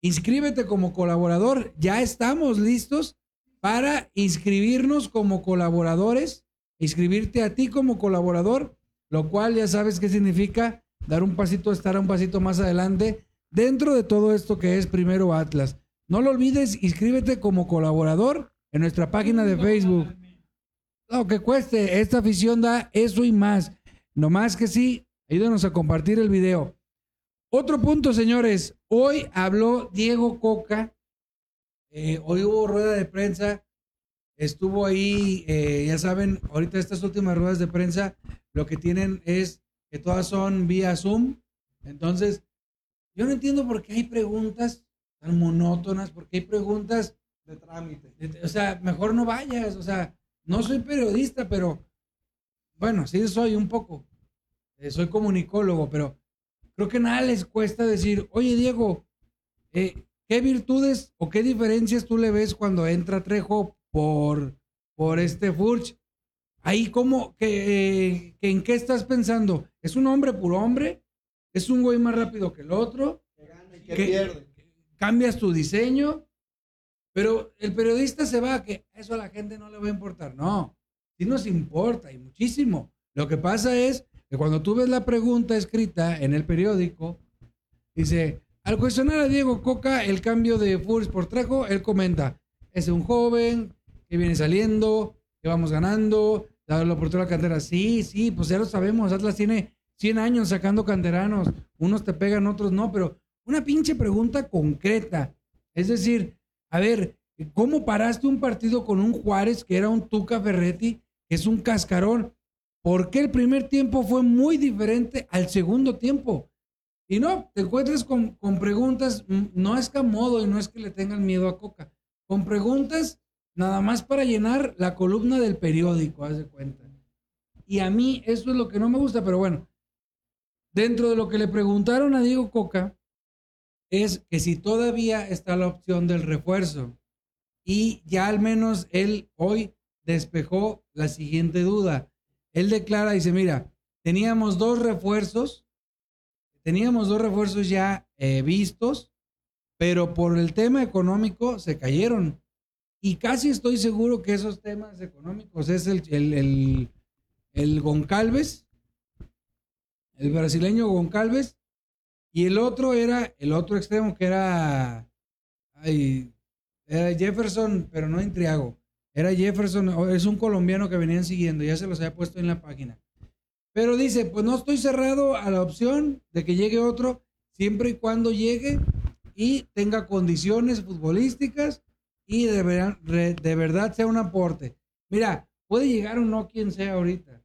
inscríbete como colaborador. Ya estamos listos para inscribirnos como colaboradores, inscribirte a ti como colaborador, lo cual ya sabes qué significa dar un pasito, estar un pasito más adelante dentro de todo esto que es Primero Atlas. No lo olvides, inscríbete como colaborador en nuestra página de Facebook. Lo que cueste, esta afición da eso y más. No más que sí, ayúdenos a compartir el video. Otro punto, señores. Hoy habló Diego Coca. Eh, hoy hubo rueda de prensa. Estuvo ahí, eh, ya saben, ahorita estas últimas ruedas de prensa lo que tienen es que todas son vía Zoom. Entonces, yo no entiendo por qué hay preguntas tan monótonas, por qué hay preguntas de trámite. o sea, mejor no vayas, o sea, no soy periodista, pero bueno, sí soy un poco. Eh, soy comunicólogo, pero creo que nada les cuesta decir, oye Diego, eh, ¿qué virtudes o qué diferencias tú le ves cuando entra Trejo por, por este Furch? Ahí, ¿cómo? Que, ¿En qué estás pensando? ¿Es un hombre puro hombre? ¿Es un güey más rápido que el otro? Que gana y que, pierde. Cambias tu diseño. Pero el periodista se va a que eso a la gente no le va a importar. No, sí nos importa y muchísimo. Lo que pasa es que cuando tú ves la pregunta escrita en el periódico, dice, al cuestionar a Diego Coca el cambio de Furs por Trejo, él comenta, es un joven que viene saliendo, que vamos ganando, la oportunidad a la cantera. Sí, sí, pues ya lo sabemos, Atlas tiene 100 años sacando canteranos, unos te pegan, otros no, pero una pinche pregunta concreta. Es decir, a ver, ¿cómo paraste un partido con un Juárez que era un Tuca Ferretti, que es un cascarón? ¿Por qué el primer tiempo fue muy diferente al segundo tiempo? Y no, te encuentras con, con preguntas, mm, no es que a modo y no es que le tengan miedo a Coca, con preguntas nada más para llenar la columna del periódico, haz de cuenta. Y a mí eso es lo que no me gusta, pero bueno, dentro de lo que le preguntaron a Diego Coca, es que si todavía está la opción del refuerzo. Y ya al menos él hoy despejó la siguiente duda. Él declara, dice, mira, teníamos dos refuerzos, teníamos dos refuerzos ya eh, vistos, pero por el tema económico se cayeron. Y casi estoy seguro que esos temas económicos es el, el, el, el Goncalves, el brasileño Goncalves, y el otro era, el otro extremo que era, ay, era Jefferson, pero no Intriago. Era Jefferson, es un colombiano que venían siguiendo, ya se los había puesto en la página. Pero dice, pues no estoy cerrado a la opción de que llegue otro, siempre y cuando llegue y tenga condiciones futbolísticas y de, ver- de verdad sea un aporte. Mira, puede llegar o no quien sea ahorita.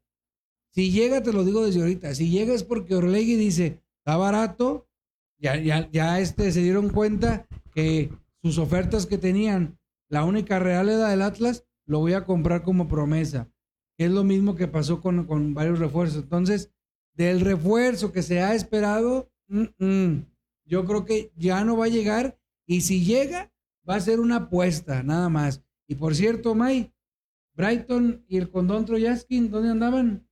Si llega, te lo digo desde ahorita, si llega es porque Orlegui dice, está barato, ya, ya, ya este, se dieron cuenta que sus ofertas que tenían, la única real era del Atlas, lo voy a comprar como promesa. Es lo mismo que pasó con, con varios refuerzos. Entonces, del refuerzo que se ha esperado, mm, mm, yo creo que ya no va a llegar. Y si llega, va a ser una apuesta, nada más. Y por cierto, May, Brighton y el Condón Troyaskin, ¿dónde andaban?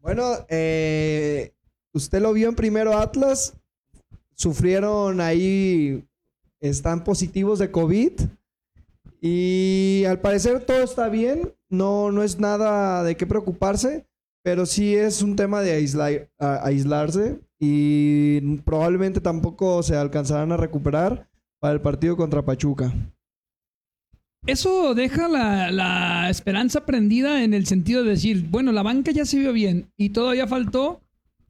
Bueno, eh, usted lo vio en primero Atlas. Sufrieron ahí, están positivos de COVID. Y al parecer todo está bien. No, no es nada de qué preocuparse. Pero sí es un tema de aisla- a- aislarse. Y probablemente tampoco se alcanzarán a recuperar para el partido contra Pachuca. Eso deja la, la esperanza prendida en el sentido de decir, bueno, la banca ya se vio bien y todavía faltó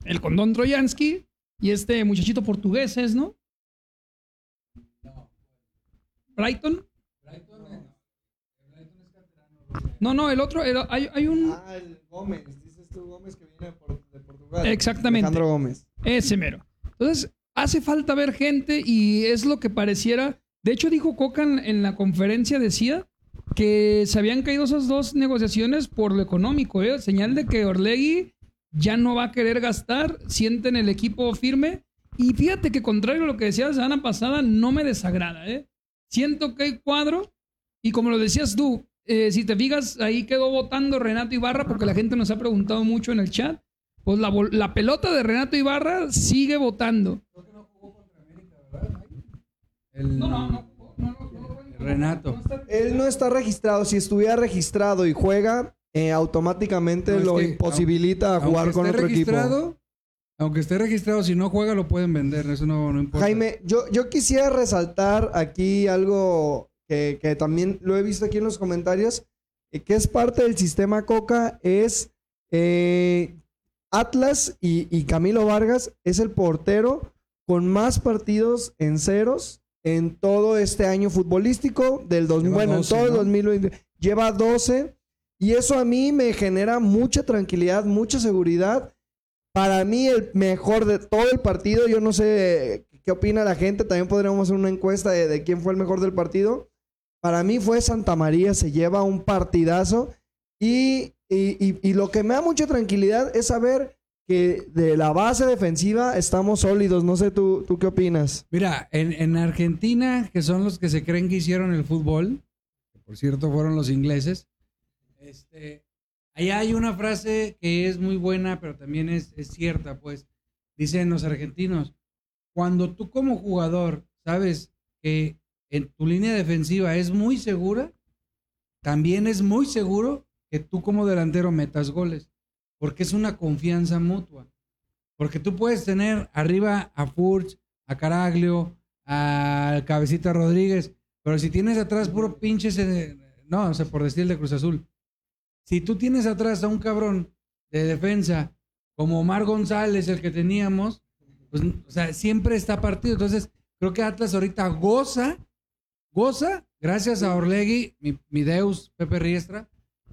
el condón Troyansky y este muchachito portugués, ¿es, no? Brighton. No, no, el otro, el- hay, hay un... Ah, el Gómez. Dices tú Gómez que viene de Portugal. Exactamente. Alejandro Gómez. Ese mero. Entonces, hace falta ver gente y es lo que pareciera. De hecho, dijo Coca en, la conferencia, decía que se habían caído esas dos negociaciones por lo económico, ¿eh? Señal de que Orlegui ya no va a querer gastar, sienten el equipo firme. Y fíjate que contrario a lo que decía la semana pasada, no me desagrada, ¿eh? Siento que hay cuadro y como lo decías tú, eh, si te fijas, ahí quedó votando Renato Ibarra porque la gente nos ha preguntado mucho en el chat. Pues la, la pelota de Renato Ibarra sigue votando. El, No, no, no. Renato. Él no está registrado. Si estuviera registrado y juega, eh, automáticamente No, lo que, imposibilita a jugar con esté otro equipo. registrado, Aunque esté registrado, si no juega lo pueden vender, eso no, no importa. Jaime, yo, yo quisiera resaltar aquí algo que, que también lo he visto aquí en los comentarios, eh, que es parte del sistema Coca, es eh, Atlas y, y Camilo Vargas es el portero con más partidos en ceros en todo este año futbolístico del 2000, Lleva bueno, 12, en todo el ¿no? 2020. Lleva 12 y eso a mí me genera mucha tranquilidad, mucha seguridad. Para mí el mejor de todo el partido, yo no sé qué opina la gente, también podríamos hacer una encuesta de, de quién fue el mejor del partido. Para mí fue Santa María, se lleva un partidazo y, y- y- y lo que me da mucha tranquilidad es saber que de la base defensiva estamos sólidos. No sé tú, tú qué opinas. Mira, en, en Argentina, que son los que se creen que hicieron el fútbol, que por cierto fueron los ingleses, este, allá hay una frase que es muy buena, pero también es, es cierta, pues. Dicen los argentinos, cuando tú como jugador sabes que en tu línea defensiva es muy segura, también es muy seguro que tú como delantero metas goles. Porque es una confianza mutua. Porque tú puedes tener arriba a Furch, a Caraglio, a Cabecita Rodríguez, pero si tienes atrás puro pinche, se- no, o sea, por decir el de Cruz Azul. Si tú tienes atrás a un cabrón de defensa como Omar González, el que teníamos, pues, o sea, siempre está partido. Entonces, creo que Atlas ahorita goza, goza, gracias a Orlegui, mi, mi Deus, Pepe Riestra,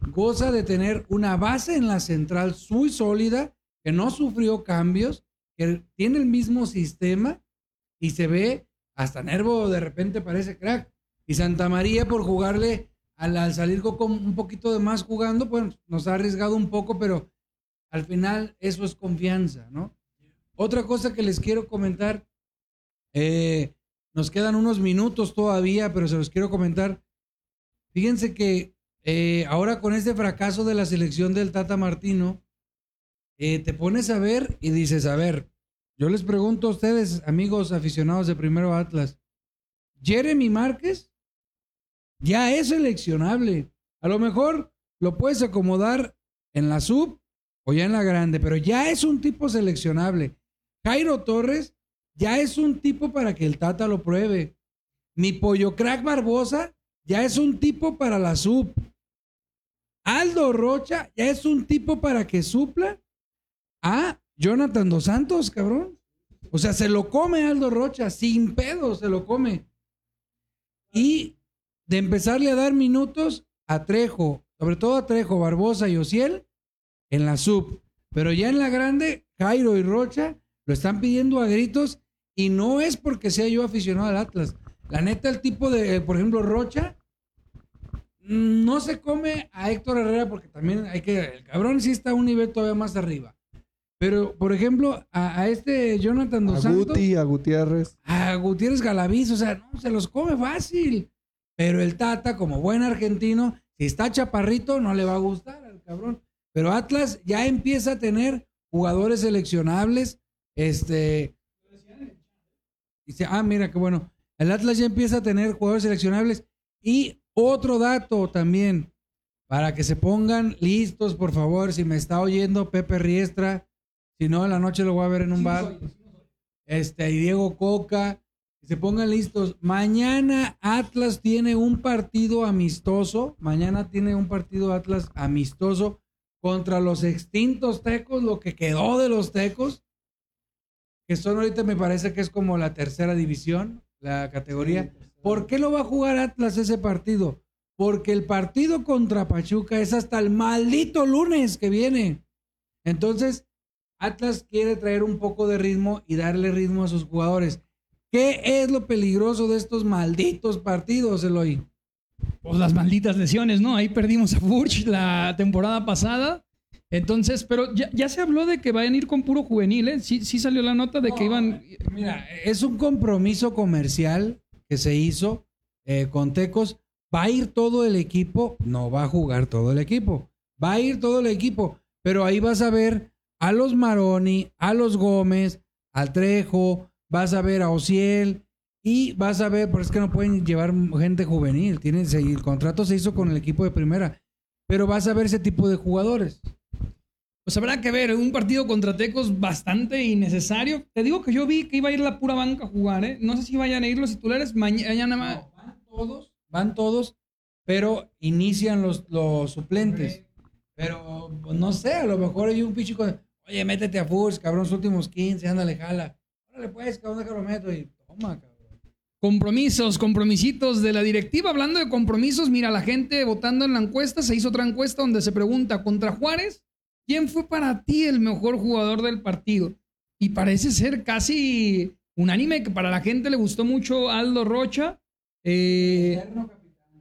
goza de tener una base en la central muy sólida, que no sufrió cambios, que tiene el mismo sistema y se ve hasta Nervo de repente parece crack. Y Santa María por jugarle al, al salir con un poquito de más jugando, pues nos ha arriesgado un poco, pero al final eso es confianza, ¿no? Otra cosa que les quiero comentar, eh, nos quedan unos minutos todavía, pero se los quiero comentar. Fíjense que eh, ahora con este fracaso de la selección del Tata Martino, eh, te pones a ver y dices, a ver, yo les pregunto a ustedes, amigos aficionados de Primero Atlas, Jeremy Márquez ya es seleccionable. A lo mejor lo puedes acomodar en la sub o ya en la grande, pero ya es un tipo seleccionable. Jairo Torres ya es un tipo para que el Tata lo pruebe. Mi pollo crack Barbosa ya es un tipo para la sub. Aldo Rocha ya es un tipo para que supla a Jonathan Dos Santos, cabrón. O sea, se lo come Aldo Rocha, sin pedo se lo come. Y de empezarle a dar minutos a Trejo, sobre todo a Trejo, Barbosa y Ociel en la sub. Pero ya en la grande, Jairo y Rocha lo están pidiendo a gritos y no es porque sea yo aficionado al Atlas. La neta, el tipo de, por ejemplo, Rocha, mm, no se come a Héctor Herrera porque también hay que, el cabrón sí está a un nivel todavía más arriba. Pero, por ejemplo, a, a este Jonathan A Dos Santos, Guti, a Gutiérrez. a Gutiérrez Galaviz, o sea, no, se los come fácil. Pero el Tata, como buen argentino, si está chaparrito, no le va a gustar al cabrón. Pero Atlas ya empieza a tener jugadores seleccionables. Este. Dice, ah, mira, qué bueno. El Atlas ya empieza a tener jugadores seleccionables. Y otro dato también, para que se pongan listos, por favor, si me está oyendo Pepe Riestra, si no, en la noche lo voy a ver en un bar. Este, y Diego Coca, que se pongan listos. Mañana Atlas tiene un partido amistoso. Mañana tiene un partido Atlas amistoso contra los extintos tecos, lo que quedó de los tecos, que son ahorita me parece que es como la tercera división, la categoría. ¿Por qué lo va a jugar Atlas ese partido? Porque el partido contra Pachuca es hasta el maldito lunes que viene. Entonces, Atlas quiere traer un poco de ritmo y darle ritmo a sus jugadores. ¿Qué es lo peligroso de estos malditos partidos, Eloy? Pues las malditas lesiones, ¿no? Ahí perdimos a Furch la temporada pasada. Entonces, pero ya, se habló de que vayan a ir con puro juvenil, ¿eh? Sí, sí salió la nota de que iban. Mira, es un compromiso comercial que se hizo eh, con Tecos. ¿Va a ir todo el equipo? No va a jugar todo el equipo. Va a ir todo el equipo. Pero ahí vas a ver a los Maroni, a los Gómez, al Trejo, vas a ver a Ociel y vas a ver, pero es que no pueden llevar gente juvenil. Tienen, el contrato se hizo con el equipo de primera. Pero vas a ver ese tipo de jugadores. Pues habrá que ver, un partido contra Tecos bastante innecesario. Te digo que yo vi que iba a ir la pura banca a jugar, ¿eh? No sé si vayan a ir los titulares mañana. ma- No, van todos, van todos, pero inician los, los suplentes. Pero pues, no sé, a lo mejor hay un pichico de, oye, métete a Furs, cabrón, los últimos 15, ándale, jala. Órale, pues, cabrón, déjalo meto y toma, cabrón. Compromisos, compromisitos de la directiva. Hablando de compromisos, mira, la gente votando en la encuesta, se hizo otra encuesta donde se pregunta contra Juárez, ¿quién fue para ti el mejor jugador del partido? Y parece ser casi unánime que para la gente le gustó mucho Aldo Rocha. Eh,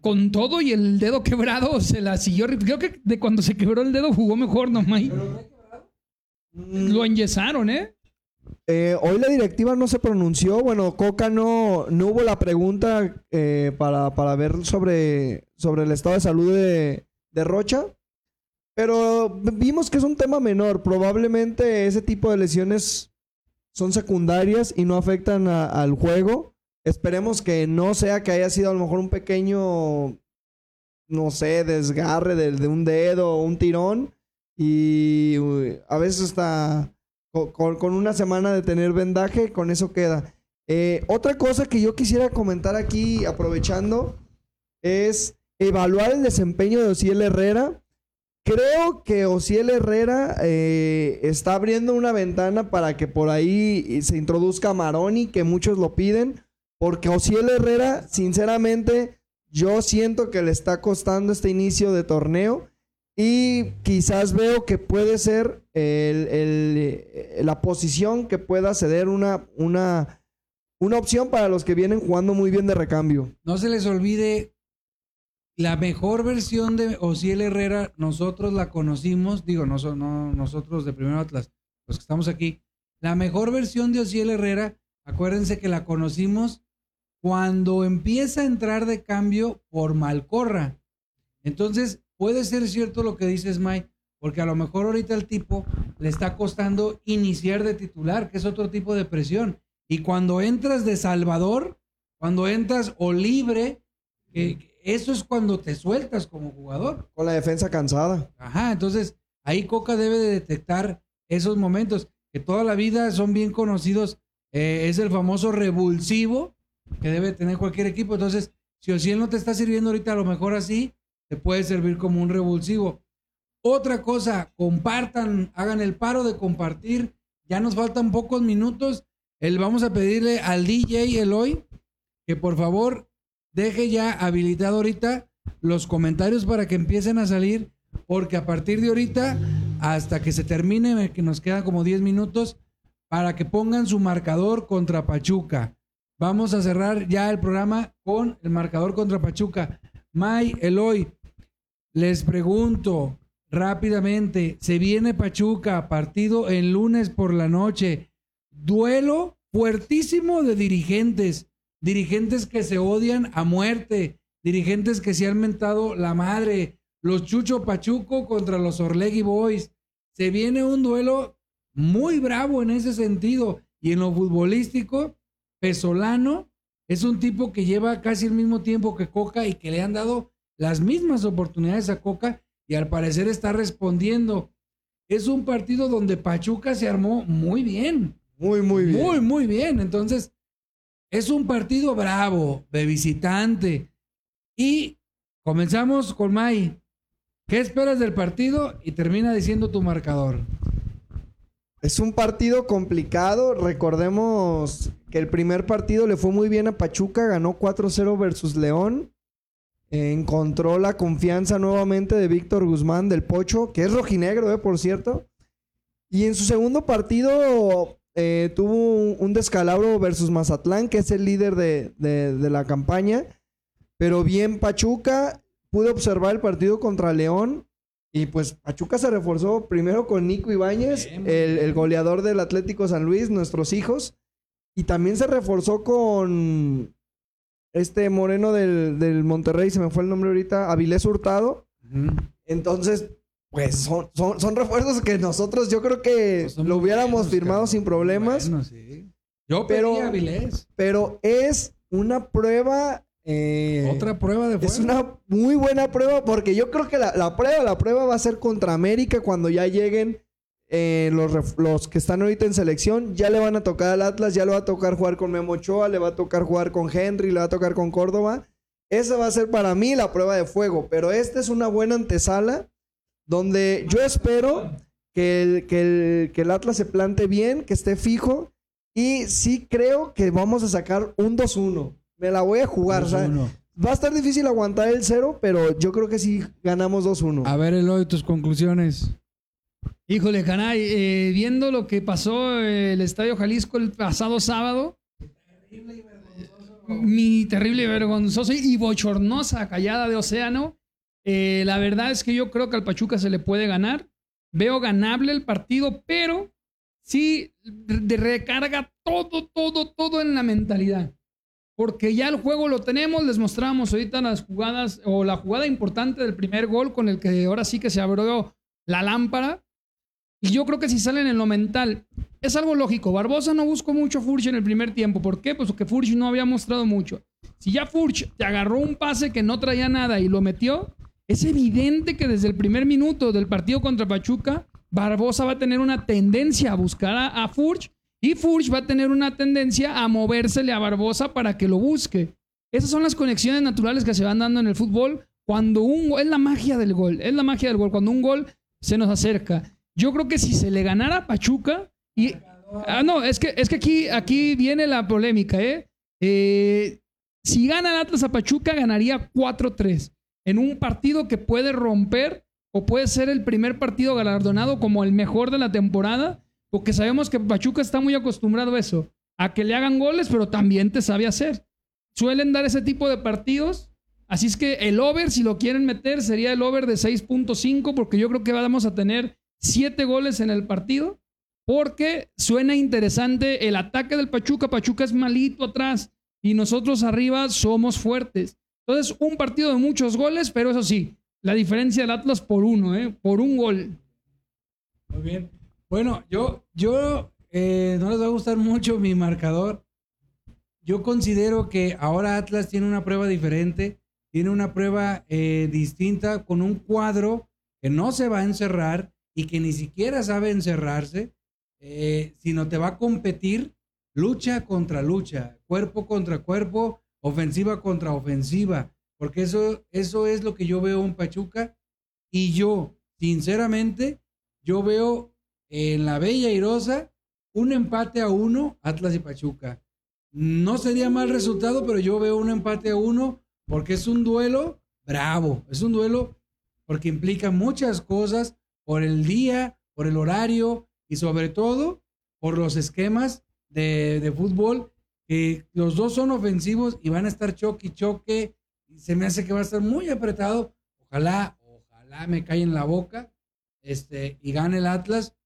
con todo y el dedo quebrado se la siguió. Creo que de cuando se quebró el dedo jugó mejor nomás. Lo enyesaron, ¿eh? Eh, hoy la directiva no se pronunció. Bueno, Coca no, no hubo la pregunta eh, para, para ver sobre, sobre el estado de salud de, de Rocha. Pero vimos que es un tema menor. Probablemente ese tipo de lesiones son secundarias y no afectan al juego. Esperemos que no sea que haya sido a lo mejor un pequeño, no sé, desgarre de, un dedo o un tirón Y uy, a veces hasta co- con, una semana de tener vendaje, con eso queda. Eh, otra cosa que yo quisiera comentar aquí, aprovechando, es evaluar el desempeño de Ociel Herrera. Creo que Ociel Herrera eh, está abriendo una ventana para que por ahí se introduzca Maroni, que muchos lo piden, porque Ociel Herrera, sinceramente, yo siento que le está costando este inicio de torneo y quizás veo que puede ser el, eh, la posición que pueda ceder una, una, una opción para los que vienen jugando muy bien de recambio. No se les olvide la mejor versión de Ociel Herrera, nosotros la conocimos, digo, no, no nosotros de Primero Atlas, los que estamos aquí. La mejor versión de Ociel Herrera, acuérdense que la conocimos cuando empieza a entrar de cambio por Malcorra. Entonces, puede ser cierto lo que dices, Mike, porque a lo mejor ahorita el tipo le está costando iniciar de titular, que es otro tipo de presión. Y cuando entras de Salvador, cuando entras o libre, que eso es cuando te sueltas como jugador. Con la defensa cansada. Ajá, entonces ahí Coca debe de detectar esos momentos que toda la vida son bien conocidos. eh, es el famoso revulsivo que debe tener cualquier equipo. Entonces, si Ociel no te está sirviendo ahorita, a lo mejor así, te puede servir como un revulsivo. Otra cosa, compartan, hagan el paro de compartir. Ya nos faltan pocos minutos. El, vamos a pedirle al DJ Eloy que por favor deje ya habilitado ahorita los comentarios para que empiecen a salir, porque a partir de ahorita, hasta que se termine, que nos quedan como 10 minutos, para que pongan su marcador contra Pachuca. Vamos a cerrar ya el programa con el marcador contra Pachuca. May, Eloy, les pregunto rápidamente, se viene Pachuca, partido el lunes por la noche, duelo fuertísimo de dirigentes, dirigentes que se odian a muerte, dirigentes que se han mentado la madre, los Chucho Pachuco contra los Orlegui Boys. Se viene un duelo muy bravo en ese sentido y en lo futbolístico, Pesolano es un tipo que lleva casi el mismo tiempo que Coca y que le han dado las mismas oportunidades a Coca y al parecer está respondiendo. Es un partido donde Pachuca se armó muy bien. Muy, muy bien. Muy, muy bien. Entonces, es un partido bravo, de visitante. Y comenzamos con May. ¿Qué esperas del partido? Y termina diciendo tu marcador. Es un partido complicado. Recordemos que el primer partido le fue muy bien a Pachuca, ganó 4-0 versus León. Encontró la confianza nuevamente de Víctor Guzmán del Pocho, que es rojinegro, eh, por cierto. Y en su segundo partido eh, tuvo un, un descalabro versus Mazatlán, que es el líder de, de- de la campaña. Pero bien Pachuca, pude observar el partido contra León. Y pues Pachuca se reforzó primero con Nico Ibáñez, el goleador del Atlético San Luis, nuestros hijos. Y también se reforzó con este moreno del, del Monterrey, se me fue el nombre ahorita, Avilés Hurtado. Entonces, pues son, son, son refuerzos que nosotros yo creo que Pues lo hubiéramos buenos, firmado cabrón. sin problemas. Bueno, sí. Yo Pero- pedí a. Pero es una prueba... eh, Otra prueba de fuego. es una muy buena prueba porque yo creo que la, la prueba, la prueba va a ser contra América cuando ya lleguen eh, los, los que están ahorita en selección. Ya le van a tocar al Atlas, ya le va a tocar jugar con Memo Ochoa, le va a tocar jugar con Henry, le va a tocar con Córdoba. Esa va a ser para mí la prueba de fuego. Pero esta es una buena antesala donde yo espero que el, que el, que el Atlas se plante bien, que esté fijo. Y sí creo que vamos a sacar un 2-1. Me la voy a jugar. o sea, 2-1. Va a estar difícil aguantar el cero, pero yo creo que sí ganamos 2-1. A ver, Eloy, tus conclusiones. Híjole, caray, eh, viendo lo que pasó en el Estadio Jalisco el pasado sábado, mi terrible y vergonzosa y bochornosa callada de océano, eh, la verdad es que yo creo que al Pachuca se le puede ganar. Veo ganable el partido, pero sí recarga todo, todo, todo en la mentalidad. Porque ya el juego lo tenemos, les mostramos ahorita las jugadas o la jugada importante del primer gol con el que ahora sí que se abrió la lámpara. Y yo creo que si salen en lo mental, es algo lógico. Barbosa no buscó mucho a Furch en el primer tiempo. ¿Por qué? Pues porque Furch no había mostrado mucho. Si ya Furch te agarró un pase que no traía nada y lo metió, es evidente que desde el primer minuto del partido contra Pachuca, Barbosa va a tener una tendencia a buscar a, Furch y Furch va a tener una tendencia a movérsele a Barbosa para que lo busque. Esas son las conexiones naturales que se van dando en el fútbol cuando un gol, es la magia del gol, es la magia del gol, cuando un gol se nos acerca. Yo creo que si se le ganara a Pachuca y ah no, es que es que aquí aquí viene la polémica, ¿eh? eh si gana el Atlas a Pachuca ganaría 4-3 en un partido que puede romper o puede ser el primer partido galardonado como el mejor de la temporada, porque sabemos que Pachuca está muy acostumbrado a eso, a que le hagan goles, pero también te sabe hacer. Suelen dar ese tipo de partidos. Así es que el over, si lo quieren meter, sería el over de 6.5, porque yo creo que vamos a tener 7 goles en el partido, porque suena interesante el ataque del Pachuca. Pachuca es malito atrás y nosotros arriba somos fuertes. Entonces, un partido de muchos goles, pero eso sí, la diferencia del Atlas por uno, ¿eh? por un gol. Muy bien. Bueno, yo, yo eh, no les va a gustar mucho mi marcador. Yo considero que ahora Atlas tiene una prueba diferente, tiene una prueba eh, distinta con un cuadro que no se va a encerrar y que ni siquiera sabe encerrarse, eh, sino te va a competir lucha contra lucha, cuerpo contra cuerpo, ofensiva contra ofensiva, porque eso, eso es lo que yo veo en Pachuca y yo, sinceramente, yo veo en la Bella Irosa un empate a uno, Atlas y Pachuca. No sería mal resultado, pero yo veo un empate a uno porque es un duelo bravo, es un duelo porque implica muchas cosas por el día, por el horario y sobre todo por los esquemas de, de fútbol, que los dos son ofensivos y van a estar choque y choque. Y se me hace que va a estar muy apretado. Ojalá, ojalá me caiga en la boca este, y gane el Atlas.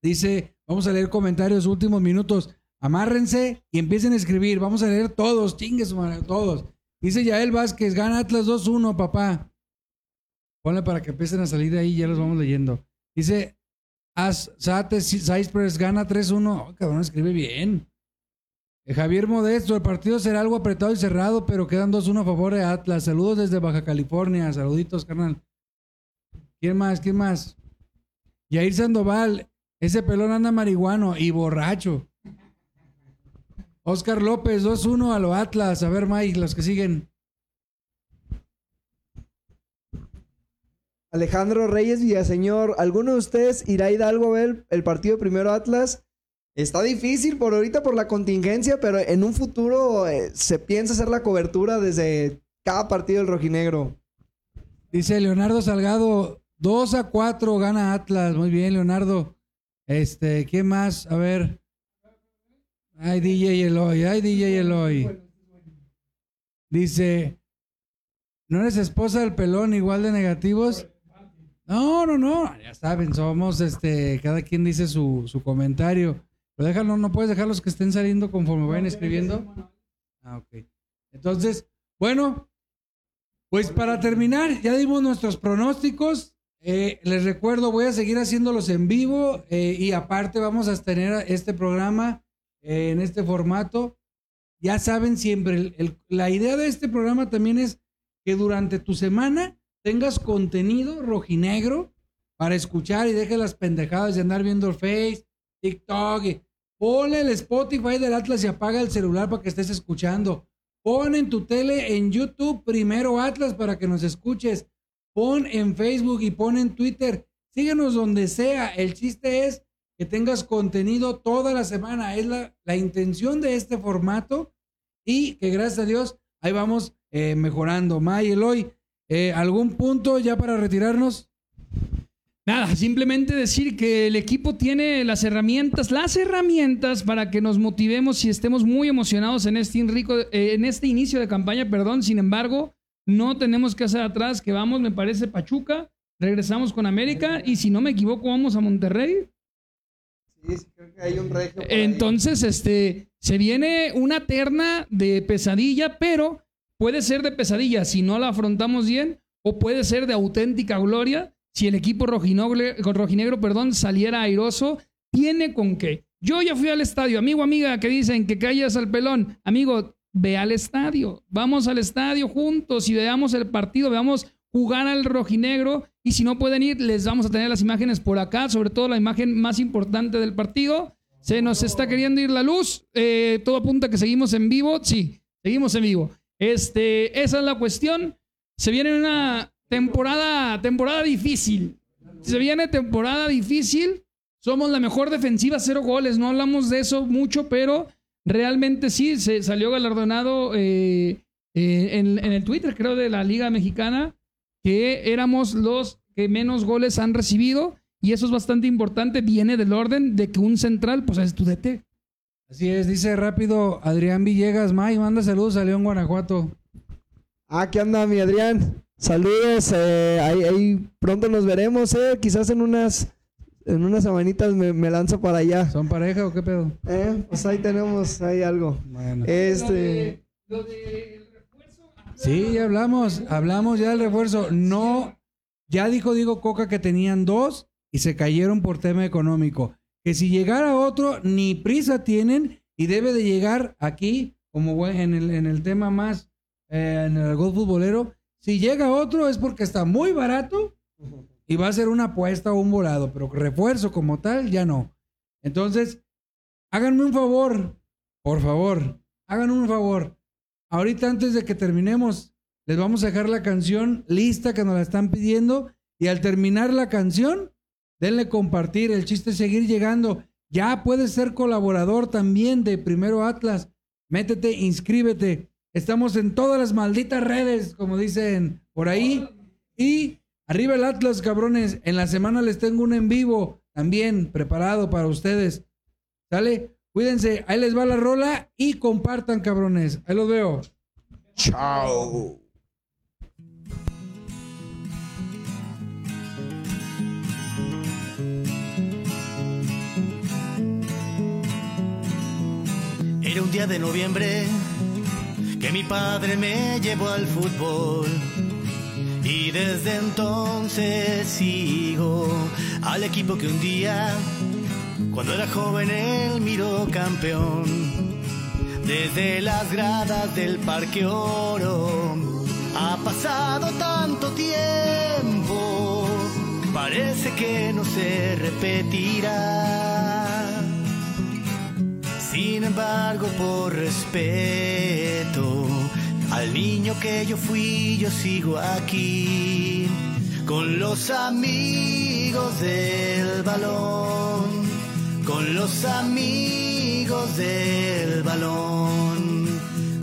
Dice, vamos a leer comentarios, últimos minutos. Amárrense y empiecen a escribir. Vamos a leer todos, chingues, todos. Dice Yael Vázquez, gana Atlas 2-1, papá. Ponle para que empiecen a salir de ahí, ya los vamos leyendo. Dice, As Cypress gana 3-1. Oh, cabrón, escribe bien. Eh, Javier Modesto, el partido será algo apretado y cerrado, pero quedan 2-1 a favor de Atlas. Saludos desde Baja California. Saluditos, carnal. ¿Quién más? ¿Quién más? Yair Sandoval, ese pelón anda marihuano y borracho. Oscar López, 2-1 a lo Atlas. A ver, Mike, los que siguen. Alejandro Reyes Villaseñor, ¿alguno de ustedes irá a Hidalgo a ver el partido primero Atlas? Está difícil por ahorita por la contingencia, pero en un futuro eh, se piensa hacer la cobertura desde cada partido del rojinegro. Dice Leonardo Salgado, 2 a 4 gana Atlas. Muy bien, Leonardo. Este, ¿qué más? A ver. Ay, DJ Eloy, ay, DJ Eloy. Dice, ¿no eres esposa del pelón igual de negativos? No, no, no, ya saben, somos, este, cada quien dice su, su comentario. Pero déjalo, no puedes dejar los que estén saliendo conforme vayan escribiendo. Ah, ok. Entonces, bueno, pues para terminar, ya dimos nuestros pronósticos. Eh, les recuerdo, voy a seguir haciéndolos en vivo eh, y aparte vamos a tener este programa eh, en este formato. Ya saben siempre, el- el- la idea de este programa también es que durante tu semana tengas contenido rojinegro para escuchar y deje las pendejadas de andar viendo el Face, TikTok. Ponle el Spotify del Atlas y apaga el celular para que estés escuchando. Pon en tu tele en YouTube primero Atlas para que nos escuches. Pon en Facebook y pon en Twitter. Síguenos donde sea. El chiste es que tengas contenido toda la semana. Es la, la intención de este formato y que gracias a Dios ahí vamos eh, mejorando. May, Eloy, eh, ¿algún punto ya para retirarnos? Nada, simplemente decir que el equipo tiene las herramientas, las herramientas para que nos motivemos y estemos muy emocionados en este, rico, eh, en este inicio de campaña, perdón. Sin embargo, no tenemos que hacer atrás, que vamos, me parece, Pachuca, regresamos con América y si no me equivoco, vamos a Monterrey. Sí, creo que hay un regio. por ahí. Entonces, este, se viene una terna de pesadilla, pero puede ser de pesadilla si no la afrontamos bien, o puede ser de auténtica gloria si el equipo rojinegro perdón, saliera airoso. Tiene con qué. Yo ya fui al estadio, amigo, amiga, que dicen que callas al pelón. Amigo, ve al estadio. Vamos al estadio juntos y veamos el partido, veamos jugar al rojinegro. Y si no pueden ir, les vamos a tener las imágenes por acá, sobre todo la imagen más importante del partido. Se nos está queriendo ir la luz. Eh, todo apunta que seguimos en vivo. Sí, seguimos en vivo. Este, esa es la cuestión. Se viene una temporada, temporada difícil. Se viene temporada difícil. Somos la mejor defensiva, cero goles. No hablamos de eso mucho, pero realmente sí, se salió galardonado eh, eh, en, en el Twitter, creo, de la Liga Mexicana, que éramos los que menos goles han recibido. Y eso es bastante importante. Viene del orden de que un central, pues es tu DT. Así es, dice rápido Adrián Villegas, May, manda saludos a León, Guanajuato. Ah, ¿qué onda, mi Adrián? Saludos, eh, ahí, ahí pronto nos veremos, eh, quizás en unas, en unas semanitas me, me lanzo para allá. ¿Son pareja o qué pedo? Eh, pues ahí tenemos, ahí algo. Bueno. Este, Lo de refuerzo. Sí, ya hablamos, hablamos ya del refuerzo. No, ya dijo Diego Coca que tenían dos y se cayeron por tema económico. Que si llegara otro, ni prisa tienen y debe de llegar aquí, como buen- en el, en el tema más, eh, en el gol futbolero. Si llega otro es porque está muy barato y va a ser una apuesta o un volado, pero refuerzo como tal, ya no. Entonces, háganme un favor, por favor, háganme un favor. Ahorita antes de que terminemos, les vamos a dejar la canción lista que nos la están pidiendo y al terminar la canción, denle compartir. El chiste es seguir llegando. Ya puedes ser colaborador también de Primero Atlas. Métete, inscríbete. Estamos en todas las malditas redes, como dicen por ahí. Y arriba el Atlas, cabrones. En la semana les tengo un en vivo también preparado para ustedes. ¿Sale? Cuídense. Ahí les va la rola y compartan, cabrones. Ahí los veo. chao. Era un día de noviembre que mi padre me llevó al fútbol. Y desde entonces sigo al equipo que un día, cuando era joven, él miró campeón. Desde las gradas del Parque Oro ha pasado tanto tiempo, parece que no se repetirá. Sin embargo, por respeto al niño que yo fui, yo sigo aquí con los amigos del balón, con los amigos del balón,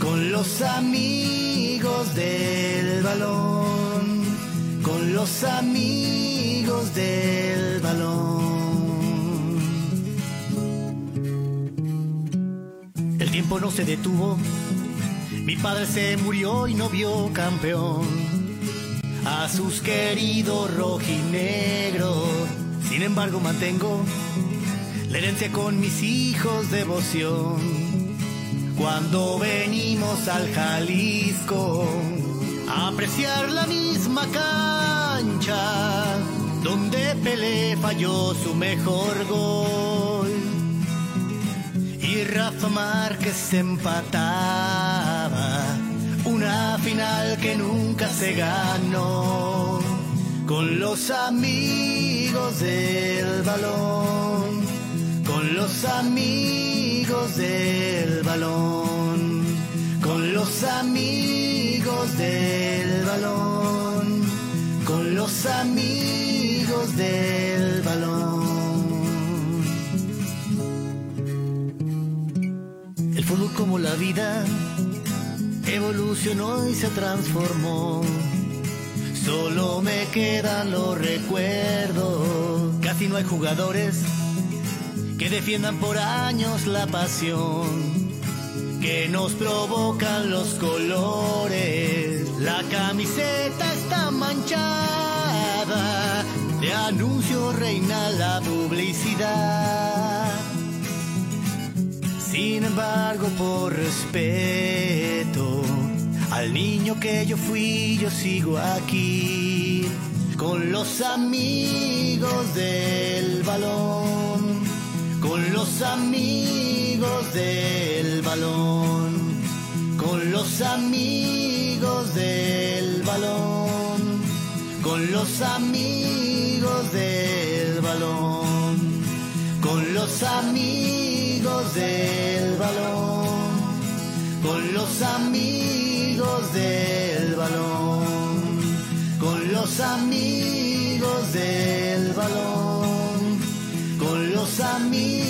con los amigos del balón, con los amigos del balón. No se detuvo. Mi padre se murió y no vio campeón. A sus queridos rojinegros. Sin embargo, mantengo la herencia con mis hijos devoción. Cuando venimos al Jalisco a apreciar la misma cancha donde Pelé falló su mejor gol y Rafa Márquez empataba. Una final que nunca se ganó. Con los amigos del balón, con los amigos del balón, con los amigos del balón, con los amigos del balón. Como la vida evolucionó y se transformó. Solo me quedan los recuerdos. Casi no hay jugadores que defiendan por años la pasión que nos provocan los colores. La camiseta está manchada, de anuncio reina la publicidad. Sin embargo, por respeto al niño que yo fui, yo sigo aquí con los amigos del balón, con los amigos del balón, con los amigos del balón, con los amigos del balón, con los amigos del balón, con los amigos del balón, con los amigos del balón, con los amigos.